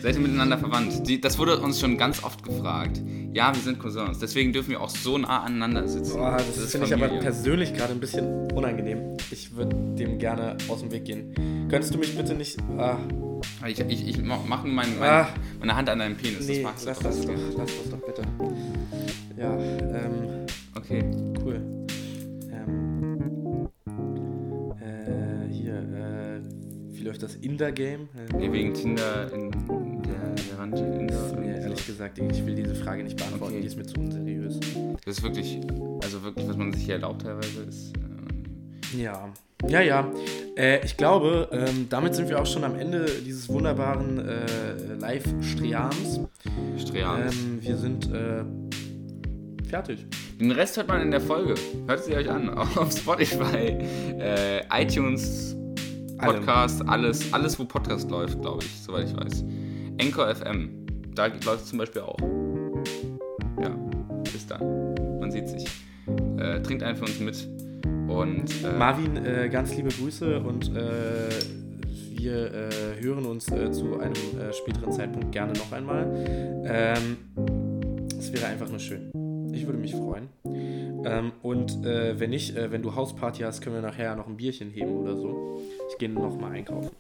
Seid ihr miteinander verwandt? Die, das wurde uns schon ganz oft gefragt. Ja, wir sind Cousins, deswegen dürfen wir auch so nah aneinander sitzen. Boah, das, ist finde ich aber persönlich gerade ein bisschen unangenehm. Ich würde dem gerne aus dem Weg gehen. Könntest du mich bitte nicht. Ah, Ich, ich, ich ma- mach nur mein, mein, Ah. meine Hand an deinem Penis. nee, das magst du lass das doch. Lass das doch bitte. Das Inder-Game? Nee, wegen Tinder in der, der Rand mir ehrlich gesagt, ich will diese Frage nicht beantworten, Okay. die ist mir zu unseriös. Das ist wirklich, also wirklich, was man sich hier erlaubt teilweise ist. Äh, Ja, ja, ja. Äh, ich glaube, ähm, damit sind wir auch schon am Ende dieses wunderbaren äh, Live-Streams. Streams. Ähm, wir sind äh, fertig. Den Rest hört man in der Folge. Hört sie euch an. Auf Spotify, iTunes, Podcast, alles, alles, wo Podcast läuft, glaube ich, soweit ich weiß. Anchor FM, da läuft es zum Beispiel auch. Ja, bis dann. Man sieht sich. Äh, trinkt einen für uns mit. Und äh, Marvin, äh, ganz liebe Grüße und äh, wir äh, hören uns äh, zu einem späteren Zeitpunkt gerne noch einmal. Ähm, es wäre einfach nur schön. Ich würde mich freuen. Ähm, und äh, wenn nicht, äh, wenn du Hausparty hast, können wir nachher noch ein Bierchen heben oder so. Ich gehe noch mal einkaufen.